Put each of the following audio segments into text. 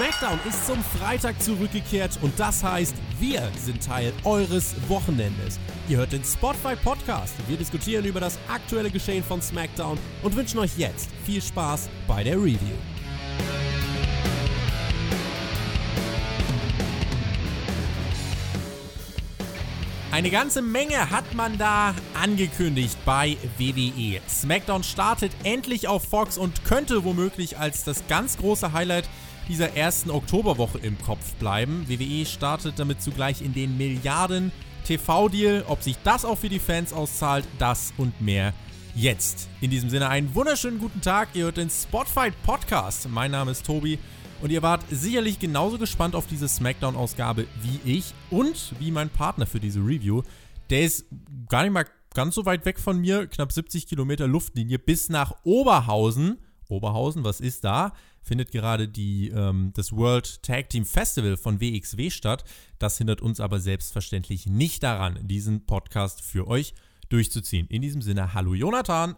SmackDown ist zum Freitag zurückgekehrt und das heißt, wir sind Teil eures Wochenendes. Ihr hört den Spotify Podcast. Wir diskutieren über das aktuelle Geschehen von SmackDown und wünschen euch jetzt viel Spaß bei der Review. Eine ganze Menge hat man da angekündigt bei WWE. SmackDown startet endlich auf Fox und könnte womöglich als das ganz große Highlight dieser ersten Oktoberwoche im Kopf bleiben. WWE startet damit zugleich in den Milliarden TV-Deal. Ob sich das auch für die Fans auszahlt, das und mehr jetzt. In diesem Sinne einen wunderschönen guten Tag. Ihr hört den Spotfight Podcast. Mein Name ist Tobi und ihr wart sicherlich genauso gespannt auf diese Smackdown-Ausgabe wie ich und wie mein Partner für diese Review. Der ist gar nicht mal ganz so weit weg von mir, knapp 70 Kilometer Luftlinie bis nach Oberhausen. Oberhausen, was ist da? Findet gerade die, ähm, das World Tag Team Festival von WXW statt. Das hindert uns aber selbstverständlich nicht daran, diesen Podcast für euch durchzuziehen. In diesem Sinne, hallo Jonathan.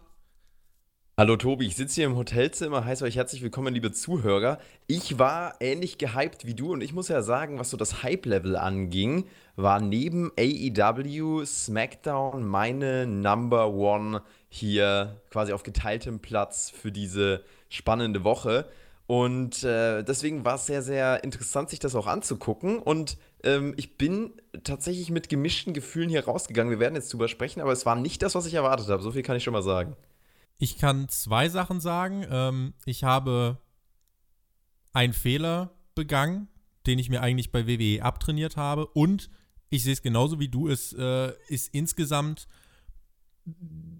Hallo Tobi, ich sitze hier im Hotelzimmer, heiße euch herzlich willkommen, liebe Zuhörer. Ich war ähnlich gehypt wie du und ich muss ja sagen, was so das Hype-Level anging, war neben AEW SmackDown meine Number One hier quasi auf geteiltem Platz für diese spannende Woche. Und äh, deswegen war es sehr, sehr interessant, sich das auch anzugucken. Und ähm, ich bin tatsächlich mit gemischten Gefühlen hier rausgegangen. Wir werden jetzt drüber sprechen, aber es war nicht das, was ich erwartet habe. So viel kann ich schon mal sagen. Ich kann zwei Sachen sagen. Ähm, ich habe einen Fehler begangen, den ich mir eigentlich bei WWE abtrainiert habe. Und ich sehe es genauso wie du. Es äh, ist insgesamt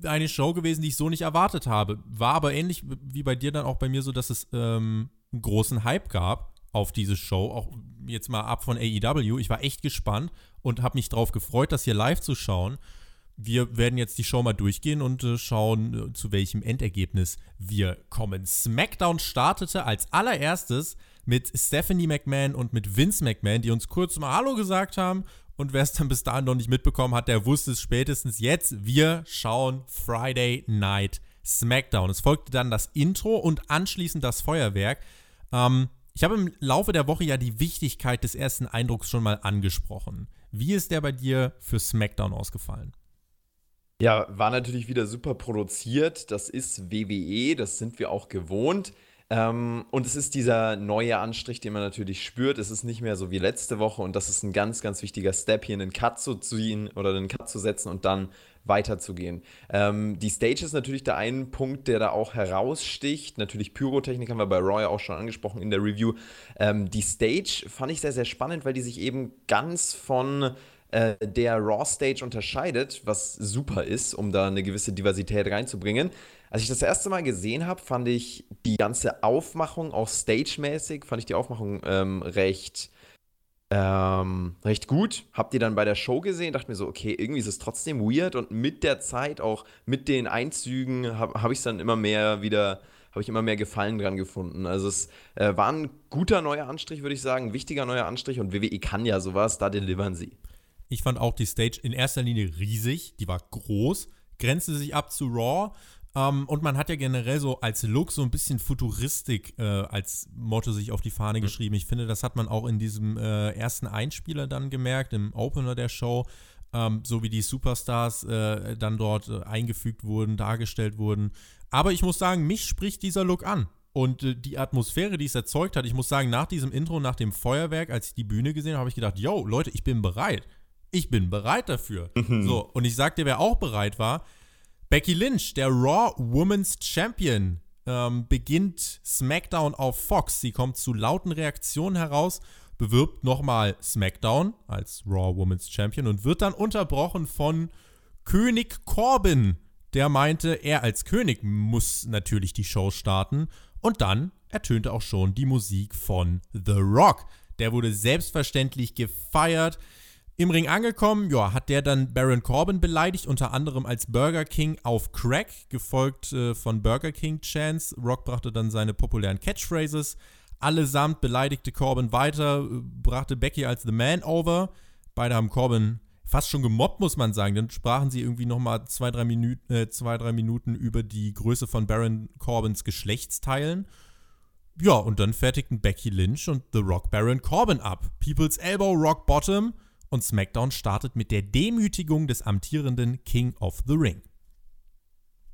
eine Show gewesen, die ich so nicht erwartet habe. War aber ähnlich wie bei dir dann auch bei mir so, dass es ähm, einen großen Hype gab auf diese Show. Auch jetzt mal ab von AEW. Ich war echt gespannt und habe mich darauf gefreut, das hier live zu schauen. Wir werden jetzt die Show mal durchgehen und äh, schauen, äh, zu welchem Endergebnis wir kommen. SmackDown startete als allererstes mit Stephanie McMahon und mit Vince McMahon, die uns kurz mal Hallo gesagt haben und wer es dann bis dahin noch nicht mitbekommen hat, der wusste es spätestens jetzt. Wir schauen Friday Night SmackDown. Es folgte dann das Intro und anschließend das Feuerwerk. Ähm, ich habe im Laufe der Woche ja die Wichtigkeit des ersten Eindrucks schon mal angesprochen. Wie ist der bei dir für SmackDown ausgefallen? Ja, war natürlich wieder super produziert. Das ist WWE, das sind wir auch gewohnt. Ähm, und es ist dieser neue Anstrich, den man natürlich spürt. Es ist nicht mehr so wie letzte Woche und das ist ein ganz, ganz wichtiger Step, hier einen Cut zu ziehen oder einen Cut zu setzen und dann weiterzugehen. Ähm, die Stage ist natürlich der ein Punkt, der da auch heraussticht. Natürlich Pyrotechnik haben wir bei Roy auch schon angesprochen in der Review. Ähm, die Stage fand ich sehr, sehr spannend, weil die sich eben ganz von äh, der Raw Stage unterscheidet, was super ist, um da eine gewisse Diversität reinzubringen. Als ich das erste Mal gesehen habe, fand ich die ganze Aufmachung, auch stagemäßig, fand ich die Aufmachung ähm, recht, ähm, recht gut. Hab die dann bei der Show gesehen, dachte mir so, okay, irgendwie ist es trotzdem weird und mit der Zeit, auch mit den Einzügen, habe hab ich es dann immer mehr wieder, habe ich immer mehr Gefallen dran gefunden. Also es äh, war ein guter neuer Anstrich, würde ich sagen, ein wichtiger neuer Anstrich und WWE kann ja sowas, da delivern sie. Ich fand auch die Stage in erster Linie riesig, die war groß, grenzte sich ab zu Raw ähm, und man hat ja generell so als Look so ein bisschen Futuristik äh, als Motto sich auf die Fahne mhm. geschrieben. Ich finde, das hat man auch in diesem äh, ersten Einspieler dann gemerkt, im Opener der Show. Ähm, so wie die Superstars äh, dann dort äh, eingefügt wurden, dargestellt wurden. Aber ich muss sagen, mich spricht dieser Look an. Und äh, die Atmosphäre, die es erzeugt hat, ich muss sagen, nach diesem Intro, nach dem Feuerwerk, als ich die Bühne gesehen habe, habe ich gedacht, yo, Leute, ich bin bereit. Ich bin bereit dafür. Mhm. So, und ich sagte, wer auch bereit war, Becky Lynch, der Raw Women's Champion, ähm, beginnt SmackDown auf Fox. Sie kommt zu lauten Reaktionen heraus, bewirbt nochmal SmackDown als Raw Women's Champion und wird dann unterbrochen von König Corbin, der meinte, er als König muss natürlich die Show starten. Und dann ertönte auch schon die Musik von The Rock. Der wurde selbstverständlich gefeiert. Im Ring angekommen, ja, hat der dann Baron Corbin beleidigt, unter anderem als Burger King auf Crack, gefolgt äh, von Burger King Chance. Rock brachte dann seine populären Catchphrases. Allesamt beleidigte Corbin weiter, äh, brachte Becky als The Man over. Beide haben Corbin fast schon gemobbt, muss man sagen. Dann sprachen sie irgendwie nochmal zwei drei, Minuten, äh, zwei, drei Minuten über die Größe von Baron Corbins Geschlechtsteilen. Ja, und dann fertigten Becky Lynch und The Rock Baron Corbin ab. People's Elbow Rock Bottom und SmackDown startet mit der Demütigung des amtierenden King of the Ring.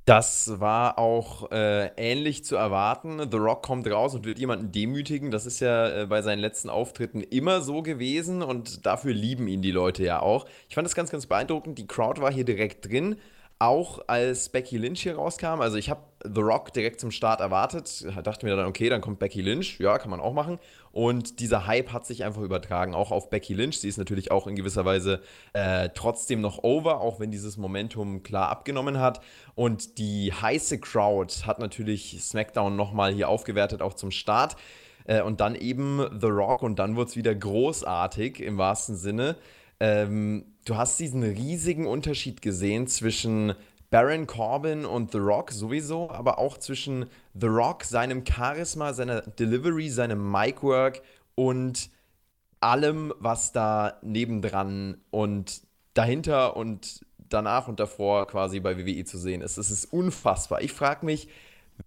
Das war auch äh, ähnlich zu erwarten. The Rock kommt raus und wird jemanden demütigen. Das ist ja äh, bei seinen letzten Auftritten immer so gewesen und dafür lieben ihn die Leute ja auch. Ich fand das ganz, ganz beeindruckend. Die Crowd war hier direkt drin auch als Becky Lynch hier rauskam, also ich habe The Rock direkt zum Start erwartet, dachte mir dann, okay, dann kommt Becky Lynch, ja, kann man auch machen. Und dieser Hype hat sich einfach übertragen, auch auf Becky Lynch. Sie ist natürlich auch in gewisser Weise äh, trotzdem noch over, auch wenn dieses Momentum klar abgenommen hat. Und die heiße Crowd hat natürlich SmackDown nochmal hier aufgewertet, auch zum Start. Äh, und dann eben The Rock und dann wurde es wieder großartig im wahrsten Sinne. Ähm, du hast diesen riesigen Unterschied gesehen zwischen Baron Corbin und The Rock sowieso, aber auch zwischen The Rock, seinem Charisma, seiner Delivery, seinem Micwork und allem, was da nebendran und dahinter und danach und davor quasi bei WWE zu sehen ist. Es ist unfassbar. Ich frage mich,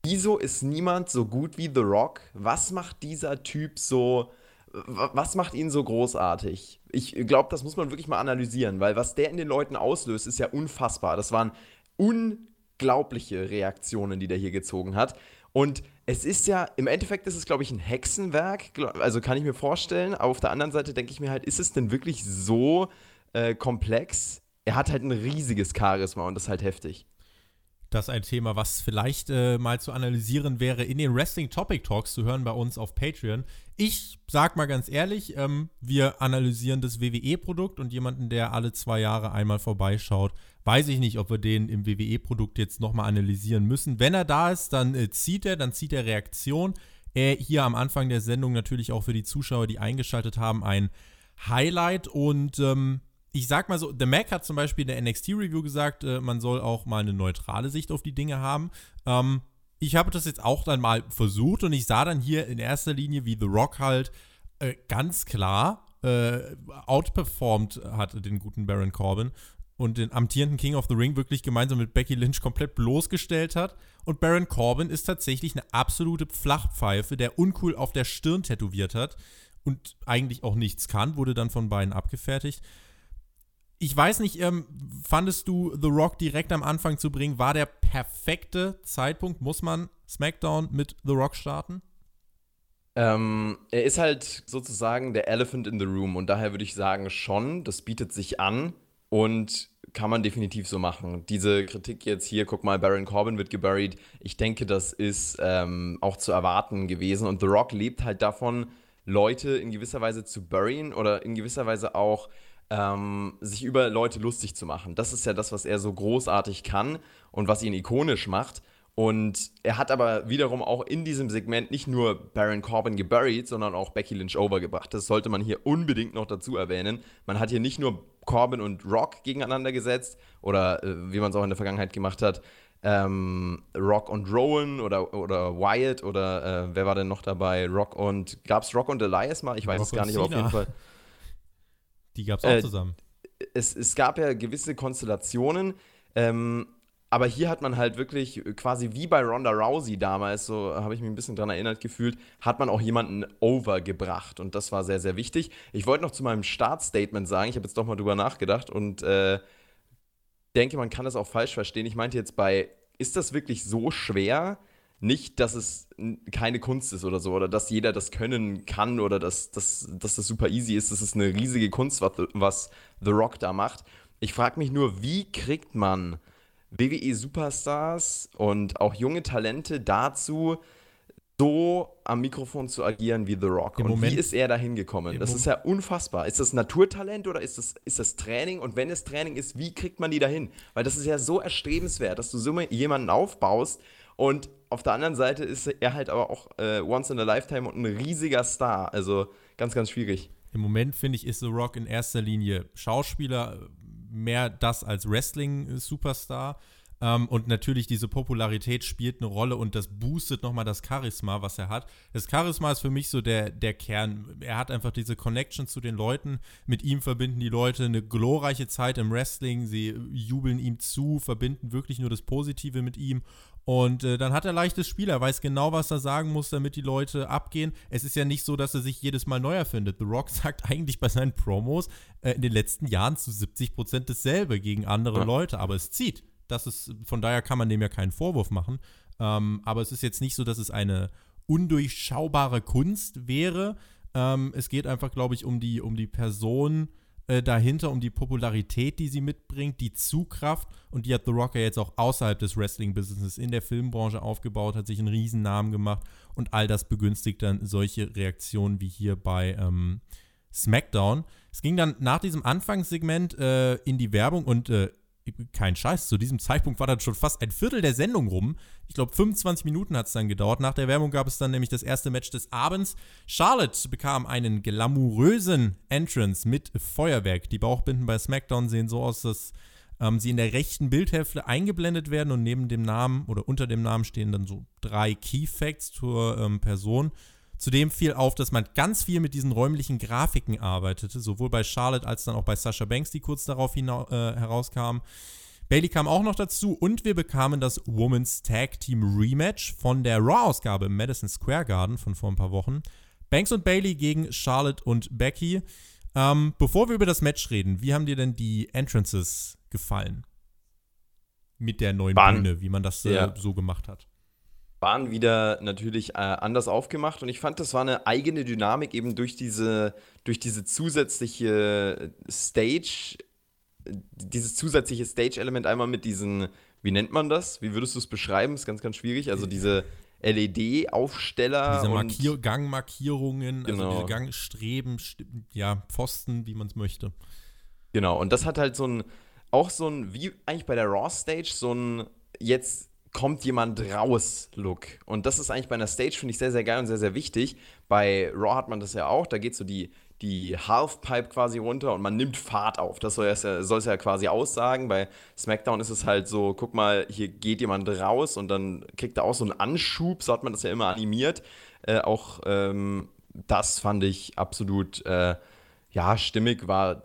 wieso ist niemand so gut wie The Rock? Was macht dieser Typ so was macht ihn so großartig? Ich glaube, das muss man wirklich mal analysieren, weil was der in den Leuten auslöst, ist ja unfassbar. Das waren unglaubliche Reaktionen, die der hier gezogen hat. Und es ist ja, im Endeffekt ist es, glaube ich, ein Hexenwerk, also kann ich mir vorstellen. Aber auf der anderen Seite denke ich mir halt, ist es denn wirklich so äh, komplex? Er hat halt ein riesiges Charisma und das ist halt heftig. Das ist ein Thema, was vielleicht äh, mal zu analysieren wäre, in den Wrestling Topic Talks zu hören bei uns auf Patreon. Ich sag mal ganz ehrlich, ähm, wir analysieren das WWE-Produkt und jemanden, der alle zwei Jahre einmal vorbeischaut, weiß ich nicht, ob wir den im WWE-Produkt jetzt nochmal analysieren müssen. Wenn er da ist, dann äh, zieht er, dann zieht er Reaktion. Äh, hier am Anfang der Sendung natürlich auch für die Zuschauer, die eingeschaltet haben, ein Highlight und ähm, ich sag mal so, The Mac hat zum Beispiel in der NXT-Review gesagt, äh, man soll auch mal eine neutrale Sicht auf die Dinge haben. Ähm, ich habe das jetzt auch dann mal versucht und ich sah dann hier in erster Linie, wie The Rock halt äh, ganz klar äh, outperformed hat den guten Baron Corbin und den amtierenden King of the Ring wirklich gemeinsam mit Becky Lynch komplett bloßgestellt hat. Und Baron Corbin ist tatsächlich eine absolute Flachpfeife, der uncool auf der Stirn tätowiert hat und eigentlich auch nichts kann, wurde dann von beiden abgefertigt ich weiß nicht, ähm, fandest du The Rock direkt am Anfang zu bringen, war der perfekte Zeitpunkt? Muss man SmackDown mit The Rock starten? Ähm, er ist halt sozusagen der Elephant in the Room und daher würde ich sagen, schon, das bietet sich an und kann man definitiv so machen. Diese Kritik jetzt hier, guck mal, Baron Corbin wird geburied, ich denke, das ist ähm, auch zu erwarten gewesen und The Rock lebt halt davon, Leute in gewisser Weise zu buryen oder in gewisser Weise auch ähm, sich über Leute lustig zu machen. Das ist ja das, was er so großartig kann und was ihn ikonisch macht. Und er hat aber wiederum auch in diesem Segment nicht nur Baron Corbin geburied, sondern auch Becky Lynch overgebracht. Das sollte man hier unbedingt noch dazu erwähnen. Man hat hier nicht nur Corbin und Rock gegeneinander gesetzt oder äh, wie man es auch in der Vergangenheit gemacht hat, ähm, Rock und Rowan oder, oder Wyatt oder äh, wer war denn noch dabei? Rock und, gab es Rock und Elias mal? Ich weiß Rock es gar nicht, aber auf jeden Fall. Die gab es auch äh, zusammen. Es, es gab ja gewisse Konstellationen, ähm, aber hier hat man halt wirklich quasi wie bei Ronda Rousey damals, so habe ich mich ein bisschen dran erinnert gefühlt, hat man auch jemanden overgebracht und das war sehr, sehr wichtig. Ich wollte noch zu meinem Startstatement sagen, ich habe jetzt doch mal drüber nachgedacht und äh, denke, man kann das auch falsch verstehen. Ich meinte jetzt bei, ist das wirklich so schwer, nicht, dass es keine Kunst ist oder so, oder dass jeder das können kann oder dass, dass, dass das super easy ist. Das ist eine riesige Kunst, was, was The Rock da macht. Ich frage mich nur, wie kriegt man WWE-Superstars und auch junge Talente dazu, so am Mikrofon zu agieren wie The Rock. Im und Moment, wie ist er da hingekommen? Das Moment. ist ja unfassbar. Ist das Naturtalent oder ist das, ist das Training? Und wenn es Training ist, wie kriegt man die dahin? Weil das ist ja so erstrebenswert, dass du so jemanden aufbaust und auf der anderen Seite ist er halt aber auch äh, once in a lifetime und ein riesiger Star. Also ganz, ganz schwierig. Im Moment finde ich, ist The Rock in erster Linie Schauspieler, mehr das als Wrestling-Superstar. Ähm, und natürlich diese Popularität spielt eine Rolle und das boostet nochmal das Charisma, was er hat. Das Charisma ist für mich so der, der Kern. Er hat einfach diese Connection zu den Leuten. Mit ihm verbinden die Leute eine glorreiche Zeit im Wrestling. Sie jubeln ihm zu, verbinden wirklich nur das Positive mit ihm. Und äh, dann hat er leichtes Spiel. Er weiß genau, was er sagen muss, damit die Leute abgehen. Es ist ja nicht so, dass er sich jedes Mal neu erfindet. The Rock sagt eigentlich bei seinen Promos äh, in den letzten Jahren zu 70 Prozent dasselbe gegen andere ja. Leute, aber es zieht. Das ist, von daher kann man dem ja keinen Vorwurf machen. Ähm, aber es ist jetzt nicht so, dass es eine undurchschaubare Kunst wäre. Ähm, es geht einfach, glaube ich, um die, um die Person äh, dahinter, um die Popularität, die sie mitbringt, die Zugkraft und die hat The Rock ja jetzt auch außerhalb des Wrestling-Businesses in der Filmbranche aufgebaut, hat sich einen riesen Namen gemacht und all das begünstigt dann solche Reaktionen wie hier bei ähm, SmackDown. Es ging dann nach diesem Anfangssegment äh, in die Werbung und äh, kein Scheiß, zu diesem Zeitpunkt war dann schon fast ein Viertel der Sendung rum. Ich glaube, 25 Minuten hat es dann gedauert. Nach der Werbung gab es dann nämlich das erste Match des Abends. Charlotte bekam einen glamourösen Entrance mit Feuerwerk. Die Bauchbinden bei SmackDown sehen so aus, dass ähm, sie in der rechten Bildhälfte eingeblendet werden und neben dem Namen oder unter dem Namen stehen dann so drei Key Facts zur ähm, Person. Zudem fiel auf, dass man ganz viel mit diesen räumlichen Grafiken arbeitete, sowohl bei Charlotte als dann auch bei Sasha Banks, die kurz darauf äh, herauskam. Bailey kam auch noch dazu und wir bekamen das Women's Tag Team Rematch von der Raw-Ausgabe im Madison Square Garden von vor ein paar Wochen. Banks und Bailey gegen Charlotte und Becky. Ähm, bevor wir über das Match reden, wie haben dir denn die Entrances gefallen? Mit der neuen Bahn. Bühne, wie man das äh, ja. so gemacht hat waren wieder natürlich äh, anders aufgemacht und ich fand, das war eine eigene Dynamik eben durch diese, durch diese zusätzliche Stage, dieses zusätzliche Stage-Element einmal mit diesen, wie nennt man das? Wie würdest du es beschreiben? Ist ganz, ganz schwierig. Also diese LED-Aufsteller. Diese Markier Gangmarkierungen, genau. also diese Gangstreben, ja, Pfosten, wie man es möchte. Genau, und das hat halt so ein, auch so ein, wie eigentlich bei der Raw-Stage, so ein jetzt kommt jemand raus Look. Und das ist eigentlich bei einer Stage, finde ich, sehr, sehr geil und sehr, sehr wichtig. Bei Raw hat man das ja auch, da geht so die, die Halfpipe quasi runter und man nimmt Fahrt auf. Das soll es ja, quasi aussagen. Bei SmackDown ist es halt so, guck mal, hier geht jemand raus und dann kriegt er auch so einen Anschub, so hat man das ja immer animiert. Äh, auch ähm, das fand ich absolut, äh, ja, stimmig, war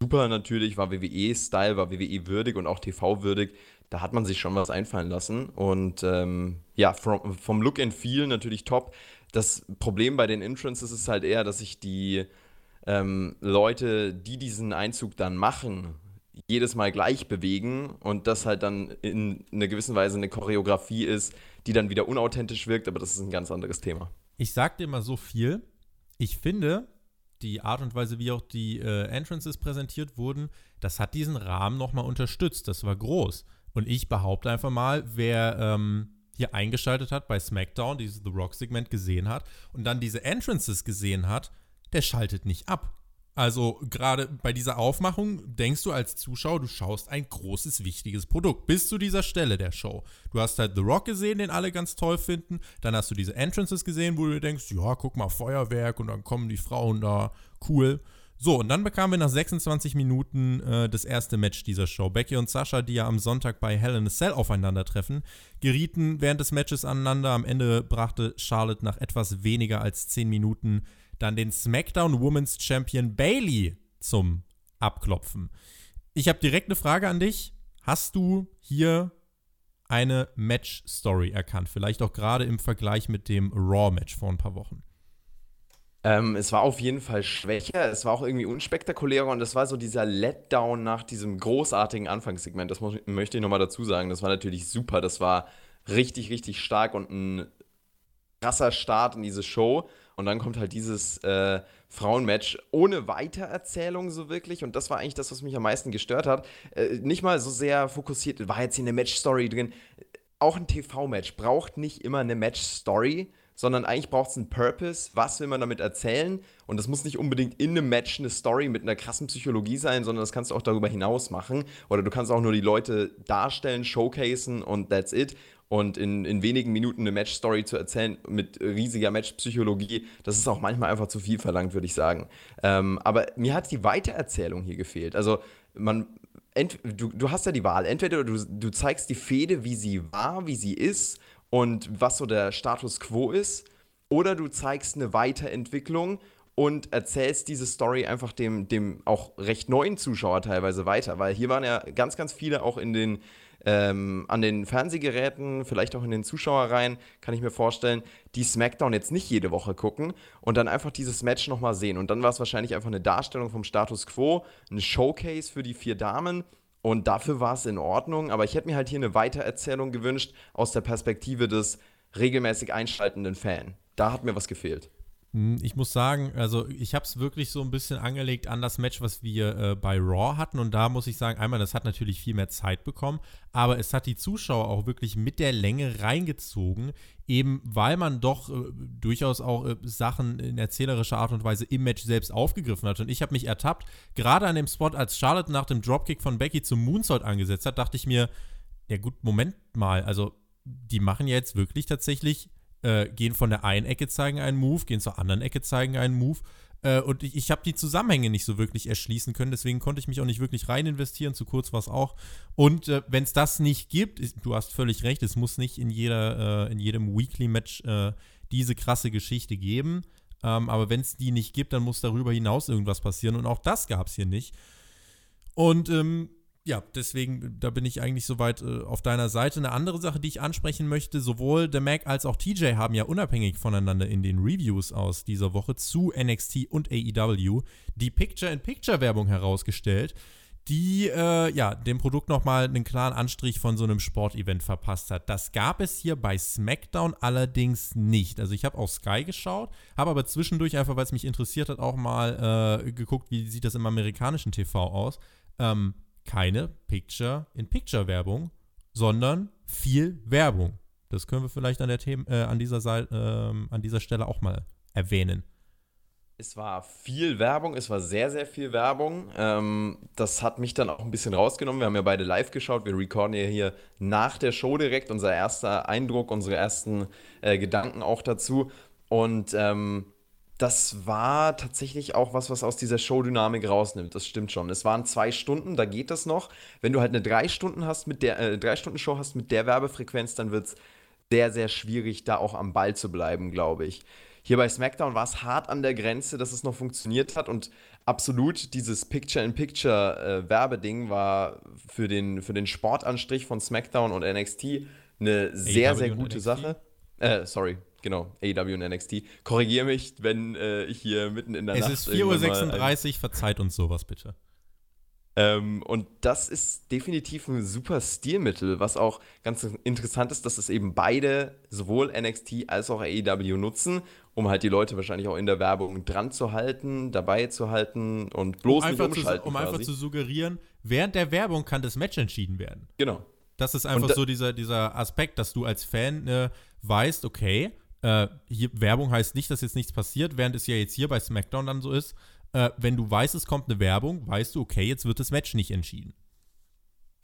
super natürlich, war WWE-Style, war WWE-würdig und auch TV-würdig da hat man sich schon was einfallen lassen. Und ähm, ja, vom, vom Look and Feel natürlich top. Das Problem bei den Entrances ist halt eher, dass sich die ähm, Leute, die diesen Einzug dann machen, jedes Mal gleich bewegen und das halt dann in einer gewissen Weise eine Choreografie ist, die dann wieder unauthentisch wirkt, aber das ist ein ganz anderes Thema. Ich sag dir mal so viel. Ich finde, die Art und Weise, wie auch die äh, Entrances präsentiert wurden, das hat diesen Rahmen nochmal unterstützt. Das war groß. Und ich behaupte einfach mal, wer ähm, hier eingeschaltet hat bei SmackDown, dieses The Rock-Segment gesehen hat und dann diese Entrances gesehen hat, der schaltet nicht ab. Also gerade bei dieser Aufmachung denkst du als Zuschauer, du schaust ein großes, wichtiges Produkt. Bis zu dieser Stelle der Show. Du hast halt The Rock gesehen, den alle ganz toll finden. Dann hast du diese Entrances gesehen, wo du denkst, ja, guck mal, Feuerwerk und dann kommen die Frauen da, cool. So, und dann bekamen wir nach 26 Minuten äh, das erste Match dieser Show. Becky und Sascha, die ja am Sonntag bei Hell in a Cell aufeinandertreffen, gerieten während des Matches aneinander. Am Ende brachte Charlotte nach etwas weniger als 10 Minuten dann den SmackDown Women's Champion Bailey zum Abklopfen. Ich habe direkt eine Frage an dich. Hast du hier eine Match-Story erkannt? Vielleicht auch gerade im Vergleich mit dem Raw-Match vor ein paar Wochen. Ähm, es war auf jeden Fall schwächer, es war auch irgendwie unspektakulärer und es war so dieser Letdown nach diesem großartigen Anfangssegment. Das muss, möchte ich nochmal dazu sagen. Das war natürlich super. Das war richtig, richtig stark und ein krasser Start in diese Show. Und dann kommt halt dieses äh, Frauenmatch ohne Weitererzählung so wirklich. Und das war eigentlich das, was mich am meisten gestört hat. Äh, nicht mal so sehr fokussiert, war jetzt hier eine Match-Story drin. Auch ein TV-Match braucht nicht immer eine Match-Story sondern eigentlich braucht es einen Purpose. Was will man damit erzählen? Und das muss nicht unbedingt in einem Match eine Story mit einer krassen Psychologie sein, sondern das kannst du auch darüber hinaus machen. Oder du kannst auch nur die Leute darstellen, showcasen und that's it. Und in, in wenigen Minuten eine Match-Story zu erzählen mit riesiger Match-Psychologie, das ist auch manchmal einfach zu viel verlangt, würde ich sagen. Ähm, aber mir hat die Weitererzählung hier gefehlt. Also man du, du hast ja die Wahl. Entweder du, du zeigst die Fehde, wie sie war, wie sie ist und was so der Status quo ist, oder du zeigst eine Weiterentwicklung und erzählst diese Story einfach dem, dem auch recht neuen Zuschauer teilweise weiter. Weil hier waren ja ganz, ganz viele auch in den ähm, an den Fernsehgeräten, vielleicht auch in den Zuschauerreihen, kann ich mir vorstellen, die SmackDown jetzt nicht jede Woche gucken und dann einfach dieses Match nochmal sehen. Und dann war es wahrscheinlich einfach eine Darstellung vom Status quo, ein Showcase für die vier Damen. Und dafür war es in Ordnung, aber ich hätte mir halt hier eine Weitererzählung gewünscht aus der Perspektive des regelmäßig einschaltenden Fan. Da hat mir was gefehlt. Hm, ich muss sagen, also ich habe es wirklich so ein bisschen angelegt an das Match, was wir äh, bei Raw hatten. Und da muss ich sagen, einmal, das hat natürlich viel mehr Zeit bekommen, aber es hat die Zuschauer auch wirklich mit der Länge reingezogen, eben weil man doch äh, durchaus auch äh, Sachen in erzählerischer Art und Weise im Match selbst aufgegriffen hat. Und ich habe mich ertappt, gerade an dem Spot, als Charlotte nach dem Dropkick von Becky zum Moonsault angesetzt hat, dachte ich mir, ja gut, Moment mal, also die machen ja jetzt wirklich tatsächlich äh, gehen von der einen Ecke, zeigen einen Move, gehen zur anderen Ecke, zeigen einen Move. Äh, und ich, ich habe die Zusammenhänge nicht so wirklich erschließen können, deswegen konnte ich mich auch nicht wirklich rein investieren, zu kurz war es auch. Und äh, wenn es das nicht gibt, ist, du hast völlig recht, es muss nicht in, jeder, äh, in jedem Weekly-Match äh, diese krasse Geschichte geben. Ähm, aber wenn es die nicht gibt, dann muss darüber hinaus irgendwas passieren. Und auch das gab es hier nicht. Und ähm, ja, deswegen, da bin ich eigentlich soweit äh, auf deiner Seite. Eine andere Sache, die ich ansprechen möchte, sowohl The Mac als auch TJ haben ja unabhängig voneinander in den Reviews aus dieser Woche zu NXT und AEW die Picture-in-Picture-Werbung herausgestellt, die äh, ja dem Produkt nochmal einen klaren Anstrich von so einem Sportevent verpasst hat. Das gab es hier bei SmackDown allerdings nicht. Also ich habe auf Sky geschaut, habe aber zwischendurch einfach, weil es mich interessiert hat, auch mal äh, geguckt, wie sieht das im amerikanischen TV aus. Ähm, keine Picture-in-Picture-Werbung, sondern viel Werbung. Das können wir vielleicht an, der Thema, äh, an, dieser äh, an dieser Stelle auch mal erwähnen. Es war viel Werbung, es war sehr, sehr viel Werbung. Ähm, das hat mich dann auch ein bisschen rausgenommen. Wir haben ja beide live geschaut. Wir recorden ja hier nach der Show direkt unser erster Eindruck, unsere ersten äh, Gedanken auch dazu. Und ähm, das war tatsächlich auch was, was aus dieser Showdynamik rausnimmt. Das stimmt schon. Es waren zwei Stunden, da geht das noch. Wenn du halt eine drei Stunden hast mit der äh, drei Stunden Show hast mit der Werbefrequenz, dann wird es sehr sehr schwierig, da auch am Ball zu bleiben, glaube ich. Hier bei SmackDown war es hart an der Grenze, dass es noch funktioniert hat und absolut dieses Picture-in-Picture-Werbeding äh, war für den, für den Sportanstrich von SmackDown und NXT eine sehr, sehr gute Sache. Äh, sorry, Genau, AEW und NXT. Korrigiere mich, wenn äh, ich hier mitten in der es Nacht. Es ist 4.36 Uhr, verzeiht uns sowas bitte. Ähm, und das ist definitiv ein super Stilmittel, was auch ganz interessant ist, dass es eben beide, sowohl NXT als auch AEW nutzen, um halt die Leute wahrscheinlich auch in der Werbung dran zu halten, dabei zu halten und bloß um nicht umschalten. Zu, um quasi. einfach zu suggerieren, während der Werbung kann das Match entschieden werden. Genau. Das ist einfach da, so dieser, dieser Aspekt, dass du als Fan äh, weißt, okay, äh, hier, Werbung heißt nicht, dass jetzt nichts passiert, während es ja jetzt hier bei SmackDown dann so ist. Äh, wenn du weißt, es kommt eine Werbung, weißt du, okay, jetzt wird das Match nicht entschieden.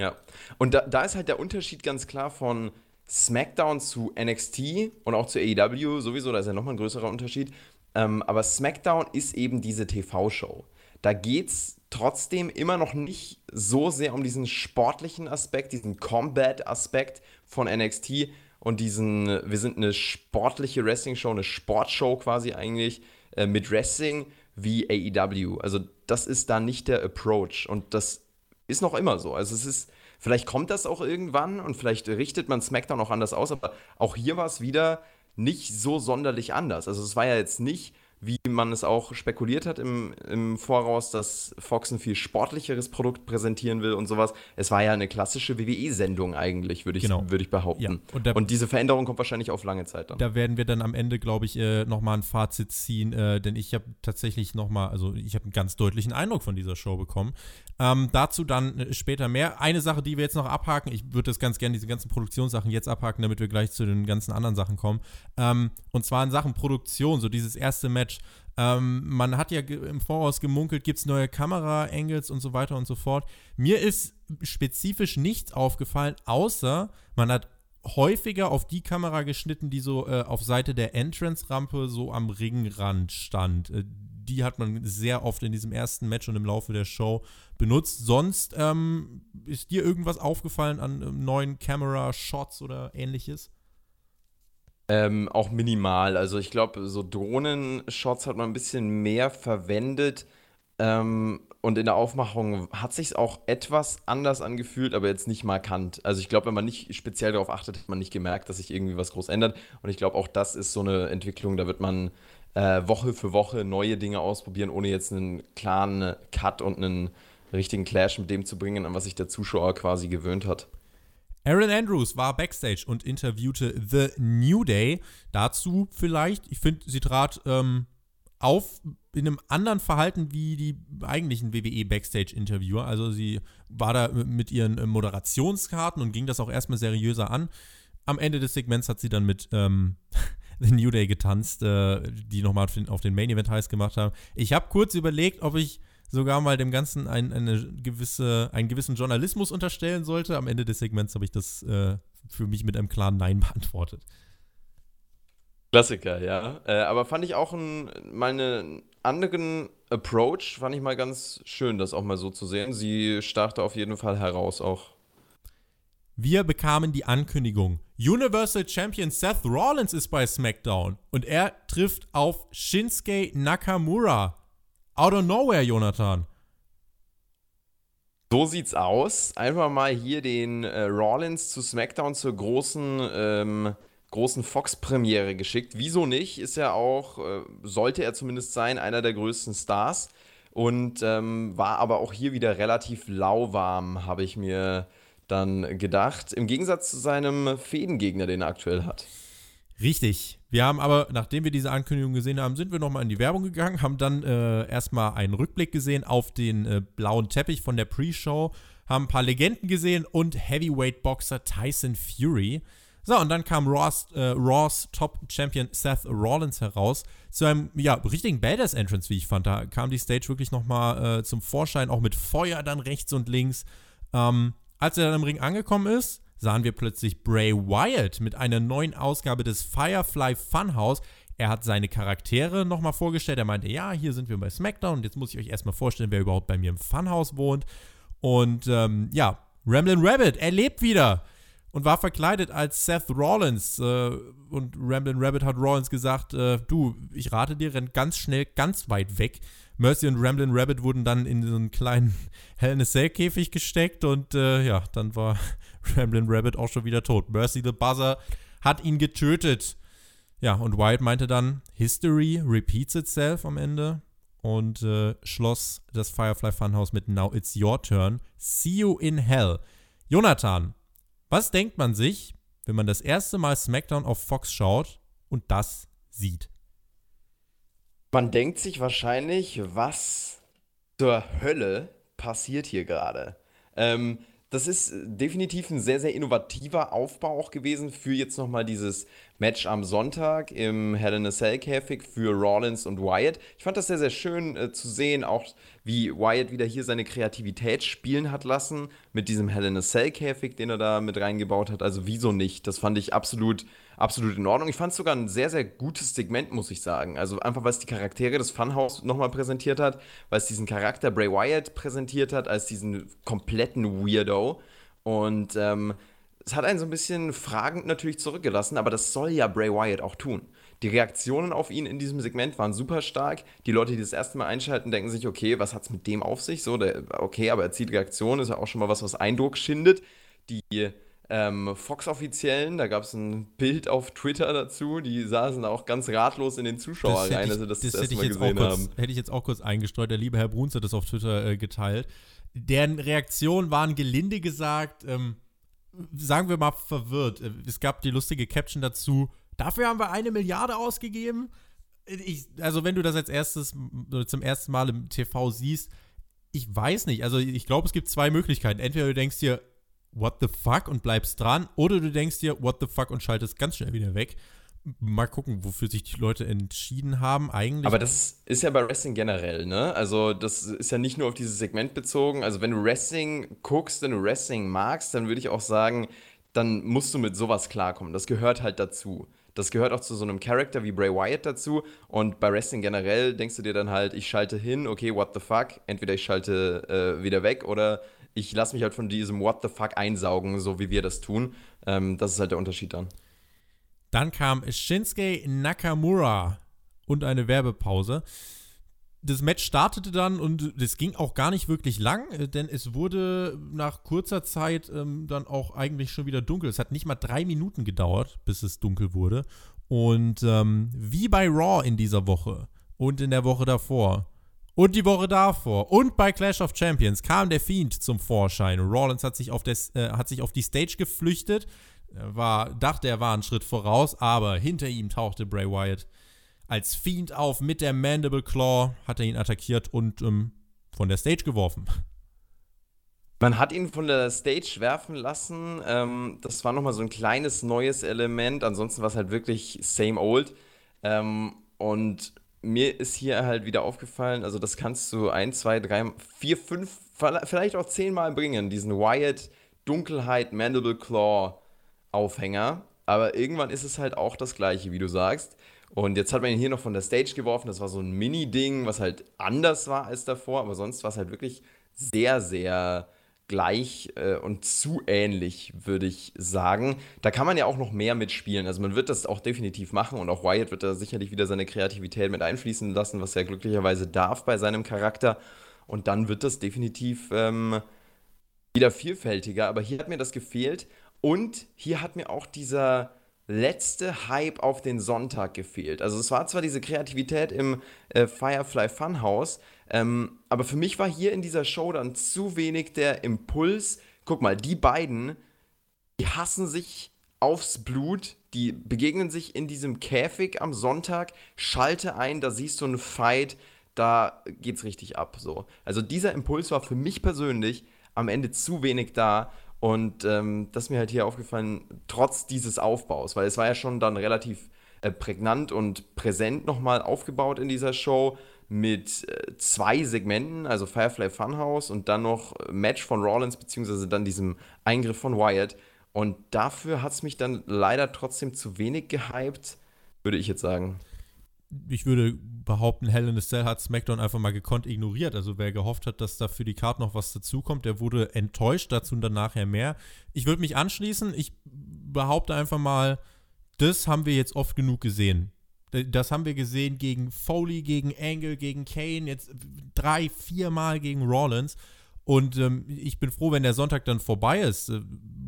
Ja, und da, da ist halt der Unterschied ganz klar von SmackDown zu NXT und auch zu AEW sowieso, da ist ja nochmal ein größerer Unterschied. Ähm, aber SmackDown ist eben diese TV-Show. Da geht es trotzdem immer noch nicht so sehr um diesen sportlichen Aspekt, diesen Combat-Aspekt von NXT, und diesen, wir sind eine sportliche Wrestling-Show, eine Sportshow quasi eigentlich äh, mit Wrestling wie AEW. Also das ist da nicht der Approach und das ist noch immer so. Also es ist, vielleicht kommt das auch irgendwann und vielleicht richtet man SmackDown auch anders aus, aber auch hier war es wieder nicht so sonderlich anders. Also es war ja jetzt nicht wie man es auch spekuliert hat im, im Voraus, dass Fox ein viel sportlicheres Produkt präsentieren will und sowas. Es war ja eine klassische WWE-Sendung eigentlich, würde ich, genau. würd ich behaupten. Ja. Und, da, und, diese Veränderung kommt wahrscheinlich auf lange Zeit dann. Da werden wir dann am Ende, glaube ich, äh, nochmal ein Fazit ziehen, äh, denn ich habe tatsächlich nochmal, also ich habe einen ganz deutlichen Eindruck von dieser Show bekommen. Ähm, dazu dann äh, später mehr. Eine Sache, die wir jetzt noch abhaken, ich würde das ganz gerne, diese ganzen Produktionssachen jetzt abhaken, damit wir gleich zu den ganzen anderen Sachen kommen. Ähm, und zwar in Sachen Produktion, so dieses erste Match. Ähm, man hat ja im Voraus gemunkelt, gibt es neue Kamera-Angles und so weiter und so fort. Mir ist spezifisch nichts aufgefallen, außer man hat häufiger auf die Kamera geschnitten, die so äh, auf Seite der Entrance-Rampe so am Ringrand stand. Äh, die hat man sehr oft in diesem ersten Match und im Laufe der Show benutzt. Sonst ähm, ist dir irgendwas aufgefallen an ähm, neuen Camera-Shots oder ähnliches? Ähm, auch minimal. Also ich glaube, so Drohnenshots hat man ein bisschen mehr verwendet. Ähm, und in der Aufmachung hat sich auch etwas anders angefühlt, aber jetzt nicht markant. Also ich glaube, wenn man nicht speziell darauf achtet, hat man nicht gemerkt, dass sich irgendwie was groß ändert. Und ich glaube, auch das ist so eine Entwicklung, da wird man äh, Woche für Woche neue Dinge ausprobieren, ohne jetzt einen klaren Cut und einen richtigen Clash mit dem zu bringen, an was sich der Zuschauer quasi gewöhnt hat. Aaron Andrews war backstage und interviewte The New Day. Dazu vielleicht, ich finde, sie trat ähm, auf in einem anderen Verhalten wie die eigentlichen WWE Backstage-Interviewer. Also sie war da mit ihren äh, Moderationskarten und ging das auch erstmal seriöser an. Am Ende des Segments hat sie dann mit ähm, The New Day getanzt, äh, die nochmal auf den Main Event heiß gemacht haben. Ich habe kurz überlegt, ob ich sogar mal dem Ganzen ein, eine gewisse, einen gewissen Journalismus unterstellen sollte. Am Ende des Segments habe ich das äh, für mich mit einem klaren Nein beantwortet. Klassiker, ja. Äh, aber fand ich auch ein, mal einen anderen Approach, fand ich mal ganz schön, das auch mal so zu sehen. Sie stach da auf jeden Fall heraus auch. Wir bekamen die Ankündigung. Universal Champion Seth Rollins ist bei SmackDown und er trifft auf Shinsuke Nakamura. Out of nowhere, Jonathan. So sieht's aus. Einfach mal hier den äh, Rollins zu SmackDown zur großen ähm, großen Fox-Premiere geschickt. Wieso nicht? Ist ja auch, äh, sollte er zumindest sein, einer der größten Stars. Und ähm, war aber auch hier wieder relativ lauwarm, habe ich mir dann gedacht. Im Gegensatz zu seinem Fädengegner, den er aktuell hat. Richtig. Wir haben aber, nachdem wir diese Ankündigung gesehen haben, sind wir nochmal in die Werbung gegangen, haben dann äh, erstmal einen Rückblick gesehen auf den äh, blauen Teppich von der Pre-Show, haben ein paar Legenden gesehen und Heavyweight-Boxer Tyson Fury. So, und dann kam Raws, äh, Raws Top-Champion Seth Rollins heraus zu einem, ja, richtigen Badass-Entrance, wie ich fand. Da kam die Stage wirklich nochmal äh, zum Vorschein, auch mit Feuer dann rechts und links. Ähm, als er dann im Ring angekommen ist, sahen wir plötzlich Bray Wyatt mit einer neuen Ausgabe des Firefly Funhouse. Er hat seine Charaktere nochmal vorgestellt. Er meinte, ja, hier sind wir bei SmackDown und jetzt muss ich euch erstmal vorstellen, wer überhaupt bei mir im Funhouse wohnt. Und ähm, ja, Ramblin' Rabbit, er lebt wieder und war verkleidet als Seth Rollins. Äh, und Ramblin' Rabbit hat Rollins gesagt: äh, Du, ich rate dir, renn ganz schnell ganz weit weg. Mercy und Ramblin' Rabbit wurden dann in so einen kleinen Hell in a Cell Käfig gesteckt und äh, ja, dann war Ramblin' Rabbit auch schon wieder tot. Mercy the Buzzer hat ihn getötet. Ja, und Wyatt meinte dann: History repeats itself am Ende und äh, schloss das Firefly Funhouse mit Now it's your turn. See you in hell. Jonathan, was denkt man sich, wenn man das erste Mal SmackDown auf Fox schaut und das sieht? Man denkt sich wahrscheinlich, was zur Hölle passiert hier gerade? Ähm, das ist definitiv ein sehr, sehr innovativer Aufbau auch gewesen für jetzt nochmal dieses Match am Sonntag im Hell in a Cell Käfig für Rollins und Wyatt. Ich fand das sehr, sehr schön äh, zu sehen, auch wie Wyatt wieder hier seine Kreativität spielen hat lassen mit diesem Hell in a Cell Käfig, den er da mit reingebaut hat. Also wieso nicht? Das fand ich absolut absolut in Ordnung. Ich fand es sogar ein sehr, sehr gutes Segment, muss ich sagen. Also einfach, weil es die Charaktere des Funhouse nochmal präsentiert hat, weil es diesen Charakter Bray Wyatt präsentiert hat, als diesen kompletten Weirdo. Und ähm, es hat einen so ein bisschen fragend natürlich zurückgelassen, aber das soll ja Bray Wyatt auch tun. Die Reaktionen auf ihn in diesem Segment waren super stark. Die Leute, die das erste Mal einschalten, denken sich, okay, was hat es mit dem auf sich? So, der, okay, aber er zieht Reaktionen, ist ja auch schon mal was, was Eindruck schindet. Die ähm, Fox-Offiziellen, da gab es ein Bild auf Twitter dazu, die saßen auch ganz ratlos in den Zuschauer rein, also das, das, das erste gesehen kurz, haben. Hätte ich jetzt auch kurz eingestreut, der liebe Herr Bruns hat das auf Twitter äh, geteilt. Deren Reaktionen waren gelinde gesagt, ähm, sagen wir mal verwirrt. Äh, es gab die lustige Caption dazu, dafür haben wir eine Milliarde ausgegeben. Ich, also wenn du das als erstes zum ersten Mal im TV siehst, ich weiß nicht. Also ich glaube, es gibt zwei Möglichkeiten. Entweder du denkst dir, what the fuck und bleibst dran. Oder du denkst dir, what the fuck und schaltest ganz schnell wieder weg. Mal gucken, wofür sich die Leute entschieden haben eigentlich. Aber das ist ja bei Wrestling generell, ne? Also das ist ja nicht nur auf dieses Segment bezogen. Also wenn du Wrestling guckst, wenn du Wrestling magst, dann würde ich auch sagen, dann musst du mit sowas klarkommen. Das gehört halt dazu Das gehört auch zu so einem Charakter wie Bray Wyatt dazu. Und bei Wrestling generell denkst du dir dann halt, ich schalte hin, okay, what the fuck? Entweder ich schalte äh, wieder weg oder ich lasse mich halt von diesem What the fuck einsaugen, so wie wir das tun. Ähm, das ist halt der Unterschied dann. Dann kam Shinsuke Nakamura und eine Werbepause. Das Match startete dann und es ging auch gar nicht wirklich lang, äh, denn es wurde nach kurzer Zeit ähm, dann auch eigentlich schon wieder dunkel. Es hat nicht mal drei Minuten gedauert, bis es dunkel wurde. Und ähm, wie bei Raw in dieser Woche und in der Woche davor und die Woche davor und bei Clash of Champions kam der Fiend zum Vorschein. Rollins hat sich auf, des, äh, hat sich auf die Stage geflüchtet, war, dachte, er war einen Schritt voraus, aber hinter ihm tauchte Bray Wyatt als Fiend auf mit der Mandible Claw, hat er ihn attackiert und ähm, von der Stage geworfen. Man hat ihn von der Stage werfen lassen. Ähm, das war nochmal so ein kleines neues Element. Ansonsten war es halt wirklich same old. Ähm, und mir ist hier halt wieder aufgefallen, also das kannst du ein, zwei, drei, vier, fünf, vielleicht auch zehnmal bringen, diesen Wyatt Dunkelheit Mandible Claw Aufhänger. Aber irgendwann ist es halt auch das gleiche, wie du sagst. Und jetzt hat man ihn hier noch von der Stage geworfen. Das war so ein Mini-Ding, was halt anders war als davor. Aber sonst war es halt wirklich sehr, sehr gleich äh, und zu ähnlich, würde ich sagen. Da kann man ja auch noch mehr mitspielen. Also man wird das auch definitiv machen und auch Wyatt wird da sicherlich wieder seine Kreativität mit einfließen lassen, was er glücklicherweise darf bei seinem Charakter. Und dann wird das definitiv ähm, wieder vielfältiger. Aber hier hat mir das gefehlt. Und hier hat mir auch dieser letzte Hype auf den Sonntag gefehlt. Also es war zwar diese Kreativität im äh, Firefly Funhouse, ähm, aber für mich war hier in dieser Show dann zu wenig der Impuls. Guck mal, die beiden, die hassen sich aufs Blut, die begegnen sich in diesem Käfig am Sonntag, schalte ein, da siehst du einen Fight, da geht's richtig ab. So. Also dieser Impuls war für mich persönlich am Ende zu wenig da. Und ähm, das ist mir halt hier aufgefallen, trotz dieses Aufbaus, weil es war ja schon dann relativ äh, prägnant und präsent nochmal aufgebaut in dieser Show mit äh, zwei Segmenten, also Firefly Funhouse und dann noch Match von Rollins, beziehungsweise dann diesem Eingriff von Wyatt. Und dafür hat es mich dann leider trotzdem zu wenig gehypt, würde ich jetzt sagen. Ich würde behaupten, Hell in a Cell hat SmackDown einfach mal gekonnt ignoriert. Also wer gehofft hat, dass da für die Card noch was dazukommt, der wurde enttäuscht. Dazu und dann nachher mehr. Ich würde mich anschließen. Ich behaupte einfach mal, das haben wir jetzt oft genug gesehen. Das haben wir gesehen gegen Foley, gegen Angle, gegen Kane, jetzt drei, viermal gegen Rollins. Und ähm, ich bin froh, wenn der Sonntag dann vorbei ist. Äh,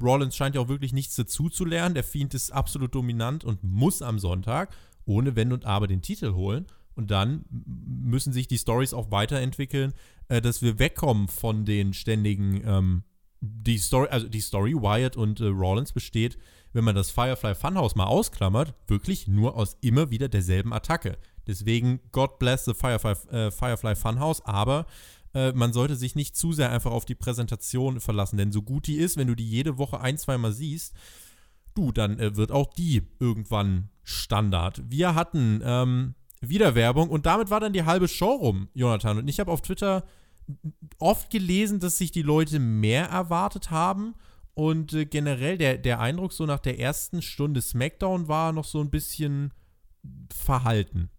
Rollins scheint ja auch wirklich nichts dazu zu lernen. Der Fiend ist absolut dominant und muss am Sonntag ohne Wenn und Aber den Titel holen. Und dann müssen sich die Stories auch weiterentwickeln, äh, dass wir wegkommen von den ständigen, ähm, die Story, also die Story Wyatt und äh, Rollins besteht wenn man das Firefly Funhouse mal ausklammert, wirklich nur aus immer wieder derselben Attacke. Deswegen God bless the Firefly, äh, Firefly Funhouse, aber äh, man sollte sich nicht zu sehr einfach auf die Präsentation verlassen, denn so gut die ist, wenn du die jede Woche ein, zweimal siehst, du, dann äh, wird auch die irgendwann Standard. Wir hatten ähm, wieder Werbung und damit war dann die halbe Show rum, Jonathan. Und ich habe auf Twitter oft gelesen, dass sich die Leute mehr erwartet haben und äh, generell der, der Eindruck so nach der ersten Stunde SmackDown war noch so ein bisschen verhalten.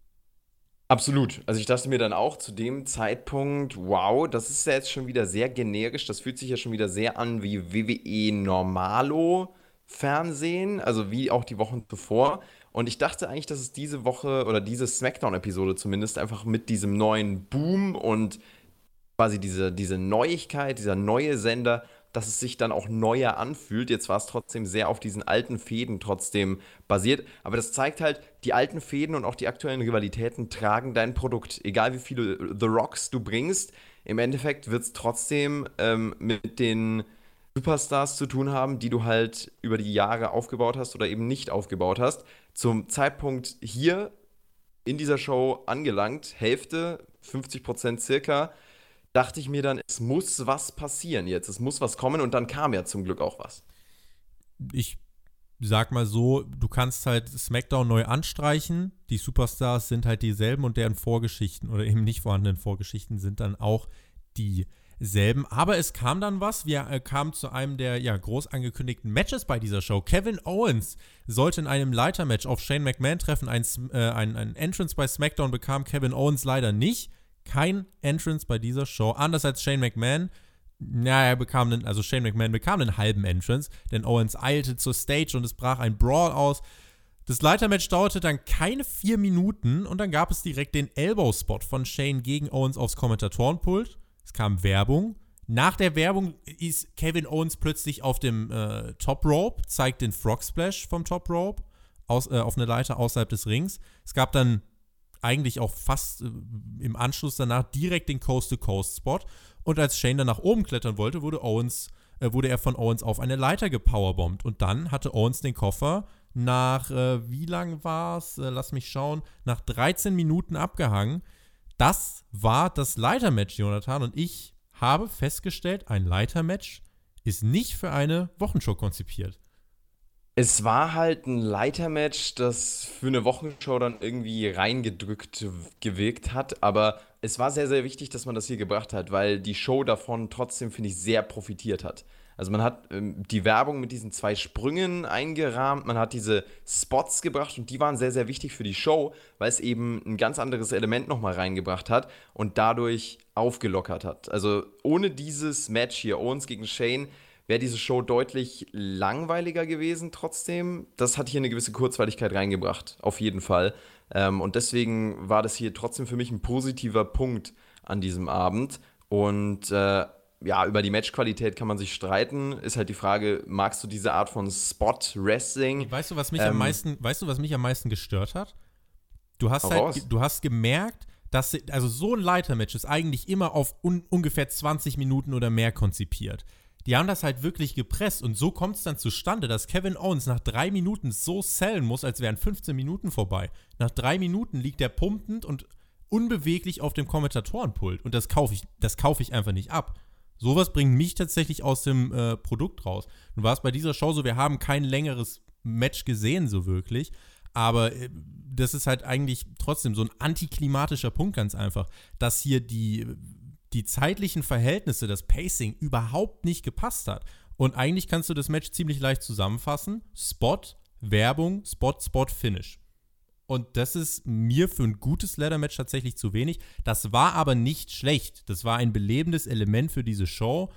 Absolut. Also ich dachte mir dann auch zu dem Zeitpunkt, wow, das ist ja jetzt schon wieder sehr generisch. Das fühlt sich ja schon wieder sehr an wie WWE Normalo Fernsehen, also wie auch die Wochen zuvor. Und ich dachte eigentlich, dass es diese Woche oder diese SmackDown-Episode zumindest einfach mit diesem neuen Boom und quasi diese, diese Neuigkeit, dieser neue Sender dass es sich dann auch neuer anfühlt. Jetzt war es trotzdem sehr auf diesen alten Fäden trotzdem basiert. Aber das zeigt halt, die alten Fäden und auch die aktuellen Rivalitäten tragen dein Produkt. Egal wie viele The Rocks du bringst, im Endeffekt wird es trotzdem ähm, mit den Superstars zu tun haben, die du halt über die Jahre aufgebaut hast oder eben nicht aufgebaut hast. Zum Zeitpunkt hier in dieser Show angelangt, Hälfte, 50 Prozent circa, dachte ich mir dann, es muss was passieren jetzt. Es muss was kommen und dann kam ja zum Glück auch was. Ich sag mal so, du kannst halt SmackDown neu anstreichen. Die Superstars sind halt dieselben und deren Vorgeschichten oder eben nicht vorhandenen Vorgeschichten sind dann auch die selben. Aber es kam dann was. Wir äh, kamen zu einem der ja, groß angekündigten Matches bei dieser Show. Kevin Owens sollte in einem Leitermatch auf Shane McMahon treffen. Ein, äh, ein, ein Entrance bei SmackDown bekam Kevin Owens leider nicht. Kein Entrance bei dieser Show. Anders als Shane McMahon. Ja, er bekam einen, also Shane McMahon bekam einen halben Entrance, denn Owens eilte zur Stage und es brach ein Brawl aus. Das Leitermatch dauerte dann keine vier Minuten und dann gab es direkt den Elbow-Spot von Shane gegen Owens aufs Kommentatorenpult. Es kam Werbung. Nach der Werbung ist Kevin Owens plötzlich auf dem äh, Top Rope, zeigt den Frog Splash vom Top Rope aus, äh, auf eine Leiter außerhalb des Rings. Es gab dann eigentlich auch fast äh, im Anschluss danach direkt den Coast-to-Coast-Spot. Und als Shane dann nach oben klettern wollte, wurde Owens, äh, wurde er von Owens auf eine Leiter gepowerbombt. Und dann hatte Owens den Koffer nach, äh, wie lang war es? Äh, lass mich schauen, nach 13 Minuten abgehangen. Das war das Leitermatch, Jonathan. Und ich habe festgestellt, ein Leitermatch ist nicht für eine Wochenshow konzipiert. Es war halt ein Leitermatch, das für eine Wochenshow dann irgendwie reingedrückt gewirkt hat, aber es war sehr, sehr wichtig, dass man das hier gebracht hat, weil die Show davon trotzdem, finde ich, sehr profitiert hat. Also man hat ähm, die Werbung mit diesen zwei Sprüngen eingerahmt, man hat diese Spots gebracht und die waren sehr, sehr wichtig für die Show, weil es eben ein ganz anderes Element nochmal reingebracht hat und dadurch aufgelockert hat. Also ohne dieses Match hier, Owens gegen Shane, wäre diese Show deutlich langweiliger gewesen trotzdem. Das hat hier eine gewisse Kurzweiligkeit reingebracht, auf jeden Fall. Ähm, und deswegen war das hier trotzdem für mich ein positiver Punkt an diesem Abend. Und äh, ja, über die Matchqualität kann man sich streiten. Ist halt die Frage, magst du diese Art von Spot-Wrestling? Weißt du, was mich ähm, am meisten, weißt du, was mich am meisten gestört hat? Du hast halt, du hast gemerkt, dass, also so ein Leitermatch ist eigentlich immer auf un, ungefähr 20 Minuten oder mehr konzipiert. Die haben das halt wirklich gepresst und so kommt es dann zustande, dass Kevin Owens nach drei Minuten so sellen muss, als wären 15 Minuten vorbei. Nach drei Minuten liegt er pumpend und unbeweglich auf dem Kommentatorenpult und das kaufe ich, das ich einfach nicht ab. Sowas bringt mich tatsächlich aus dem äh, Produkt raus. Nun war es bei dieser Show so, wir haben kein längeres Match gesehen, so wirklich. Aber äh, das ist halt eigentlich trotzdem so ein antiklimatischer Punkt, ganz einfach, dass hier die, die zeitlichen Verhältnisse, das Pacing überhaupt nicht gepasst hat. Und eigentlich kannst du das Match ziemlich leicht zusammenfassen: Spot, Werbung, Spot, Spot, Finish. Und das ist mir für ein gutes Leather-Match tatsächlich zu wenig. Das war aber nicht schlecht. Das war ein belebendes Element für diese Show.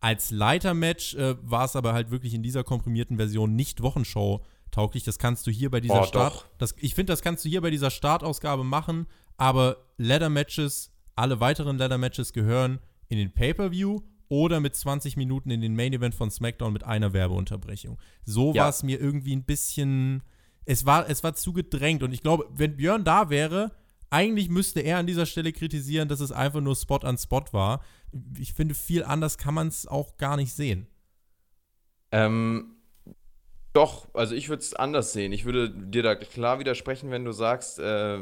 Als Leiter-Match äh, war es aber halt wirklich in dieser komprimierten Version nicht Wochenshow tauglich. Das kannst du hier bei dieser oh, Start. Das, ich finde, das kannst du hier bei dieser Startausgabe machen. Aber Leather-Matches, alle weiteren Leather-Matches gehören in den Pay-Per-View oder mit 20 Minuten in den Main-Event von SmackDown mit einer Werbeunterbrechung. So ja. war es mir irgendwie ein bisschen es war, es war zu gedrängt. Und ich glaube, wenn Björn da wäre, eigentlich müsste er an dieser Stelle kritisieren, dass es einfach nur Spot an Spot war. Ich finde, viel anders kann man es auch gar nicht sehen. Ähm, doch, also ich würde es anders sehen. Ich würde dir da klar widersprechen, wenn du sagst, äh,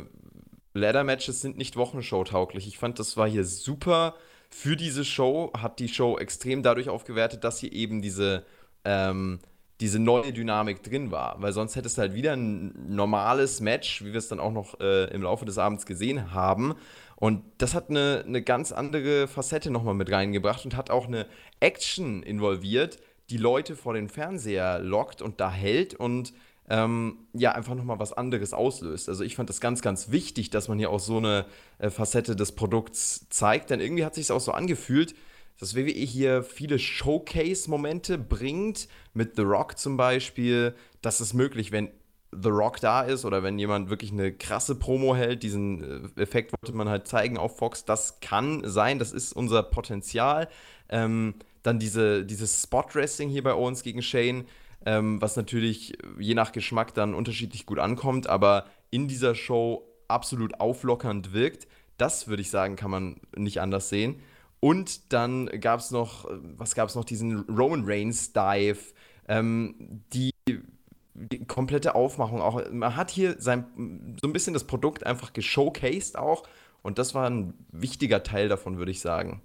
Ladder-Matches sind nicht Wochenshow-tauglich. Ich fand, das war hier super für diese Show, hat die Show extrem dadurch aufgewertet, dass hier eben diese ähm, diese neue Dynamik drin war. Weil sonst hättest du halt wieder ein normales Match, wie wir es dann auch noch äh, im Laufe des Abends gesehen haben. Und das hat eine, eine ganz andere Facette nochmal mit reingebracht und hat auch eine Action involviert, die Leute vor den Fernseher lockt und da hält und ähm, ja, einfach nochmal was anderes auslöst. Also ich fand das ganz, ganz wichtig, dass man hier auch so eine äh, Facette des Produkts zeigt, denn irgendwie hat sich auch so angefühlt, dass WWE hier viele Showcase-Momente bringt, mit The Rock zum Beispiel. Das ist möglich, wenn The Rock da ist oder wenn jemand wirklich eine krasse Promo hält. Diesen äh, Effekt wollte man halt zeigen auf Fox. Das kann sein, das ist unser Potenzial. Ähm, dann diese, dieses Spot-Wrestling hier bei Owens gegen Shane, ähm, was natürlich je nach Geschmack dann unterschiedlich gut ankommt, aber in dieser Show absolut auflockernd wirkt. Das würde ich sagen, kann man nicht anders sehen. Und dann gab es noch, was gab es noch, diesen Roman Reigns Dive, ähm, die, die, komplette Aufmachung auch. Man hat hier sein, so ein bisschen das Produkt einfach geshowcased auch. Und das war ein wichtiger Teil davon, würde ich sagen.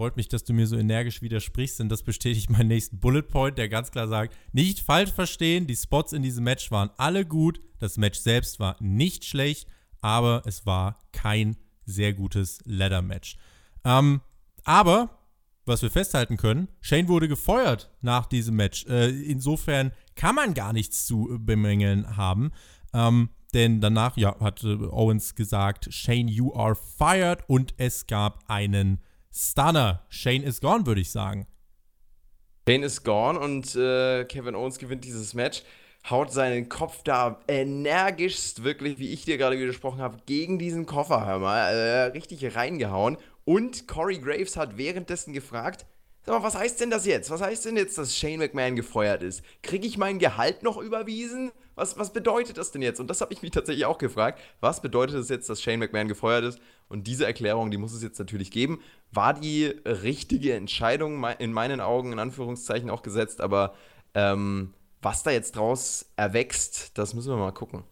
Freut mich, dass du mir so energisch widersprichst, denn das bestätigt meinen nächsten Bullet Point, der ganz klar sagt: Nicht falsch verstehen, die Spots in diesem Match waren alle gut, das Match selbst war nicht schlecht, aber es war kein sehr gutes Ladder-Match. Ähm, aber was wir festhalten können, Shane wurde gefeuert nach diesem Match. Äh, insofern kann man gar nichts zu bemängeln haben. Ähm, denn danach ja, hat äh, Owens gesagt, Shane, you are fired und es gab einen Stunner. Shane is gone, würde ich sagen. Shane is gone und äh, Kevin Owens gewinnt dieses Match, haut seinen Kopf da energischst, wirklich, wie ich dir gerade widersprochen habe, gegen diesen Koffer, hör mal, äh, richtig reingehauen. Und Corey Graves hat währenddessen gefragt, Sag mal, was heißt denn das jetzt? Was heißt denn jetzt, dass Shane McMahon gefeuert ist? Kriege ich mein Gehalt noch überwiesen? Was, was bedeutet das denn jetzt? Und das habe ich mich tatsächlich auch gefragt. Was bedeutet es jetzt, dass Shane McMahon gefeuert ist? Und diese Erklärung, die muss es jetzt natürlich geben. War die richtige Entscheidung in meinen Augen, in Anführungszeichen auch gesetzt, aber ähm, was da jetzt draus erwächst, das müssen wir mal gucken.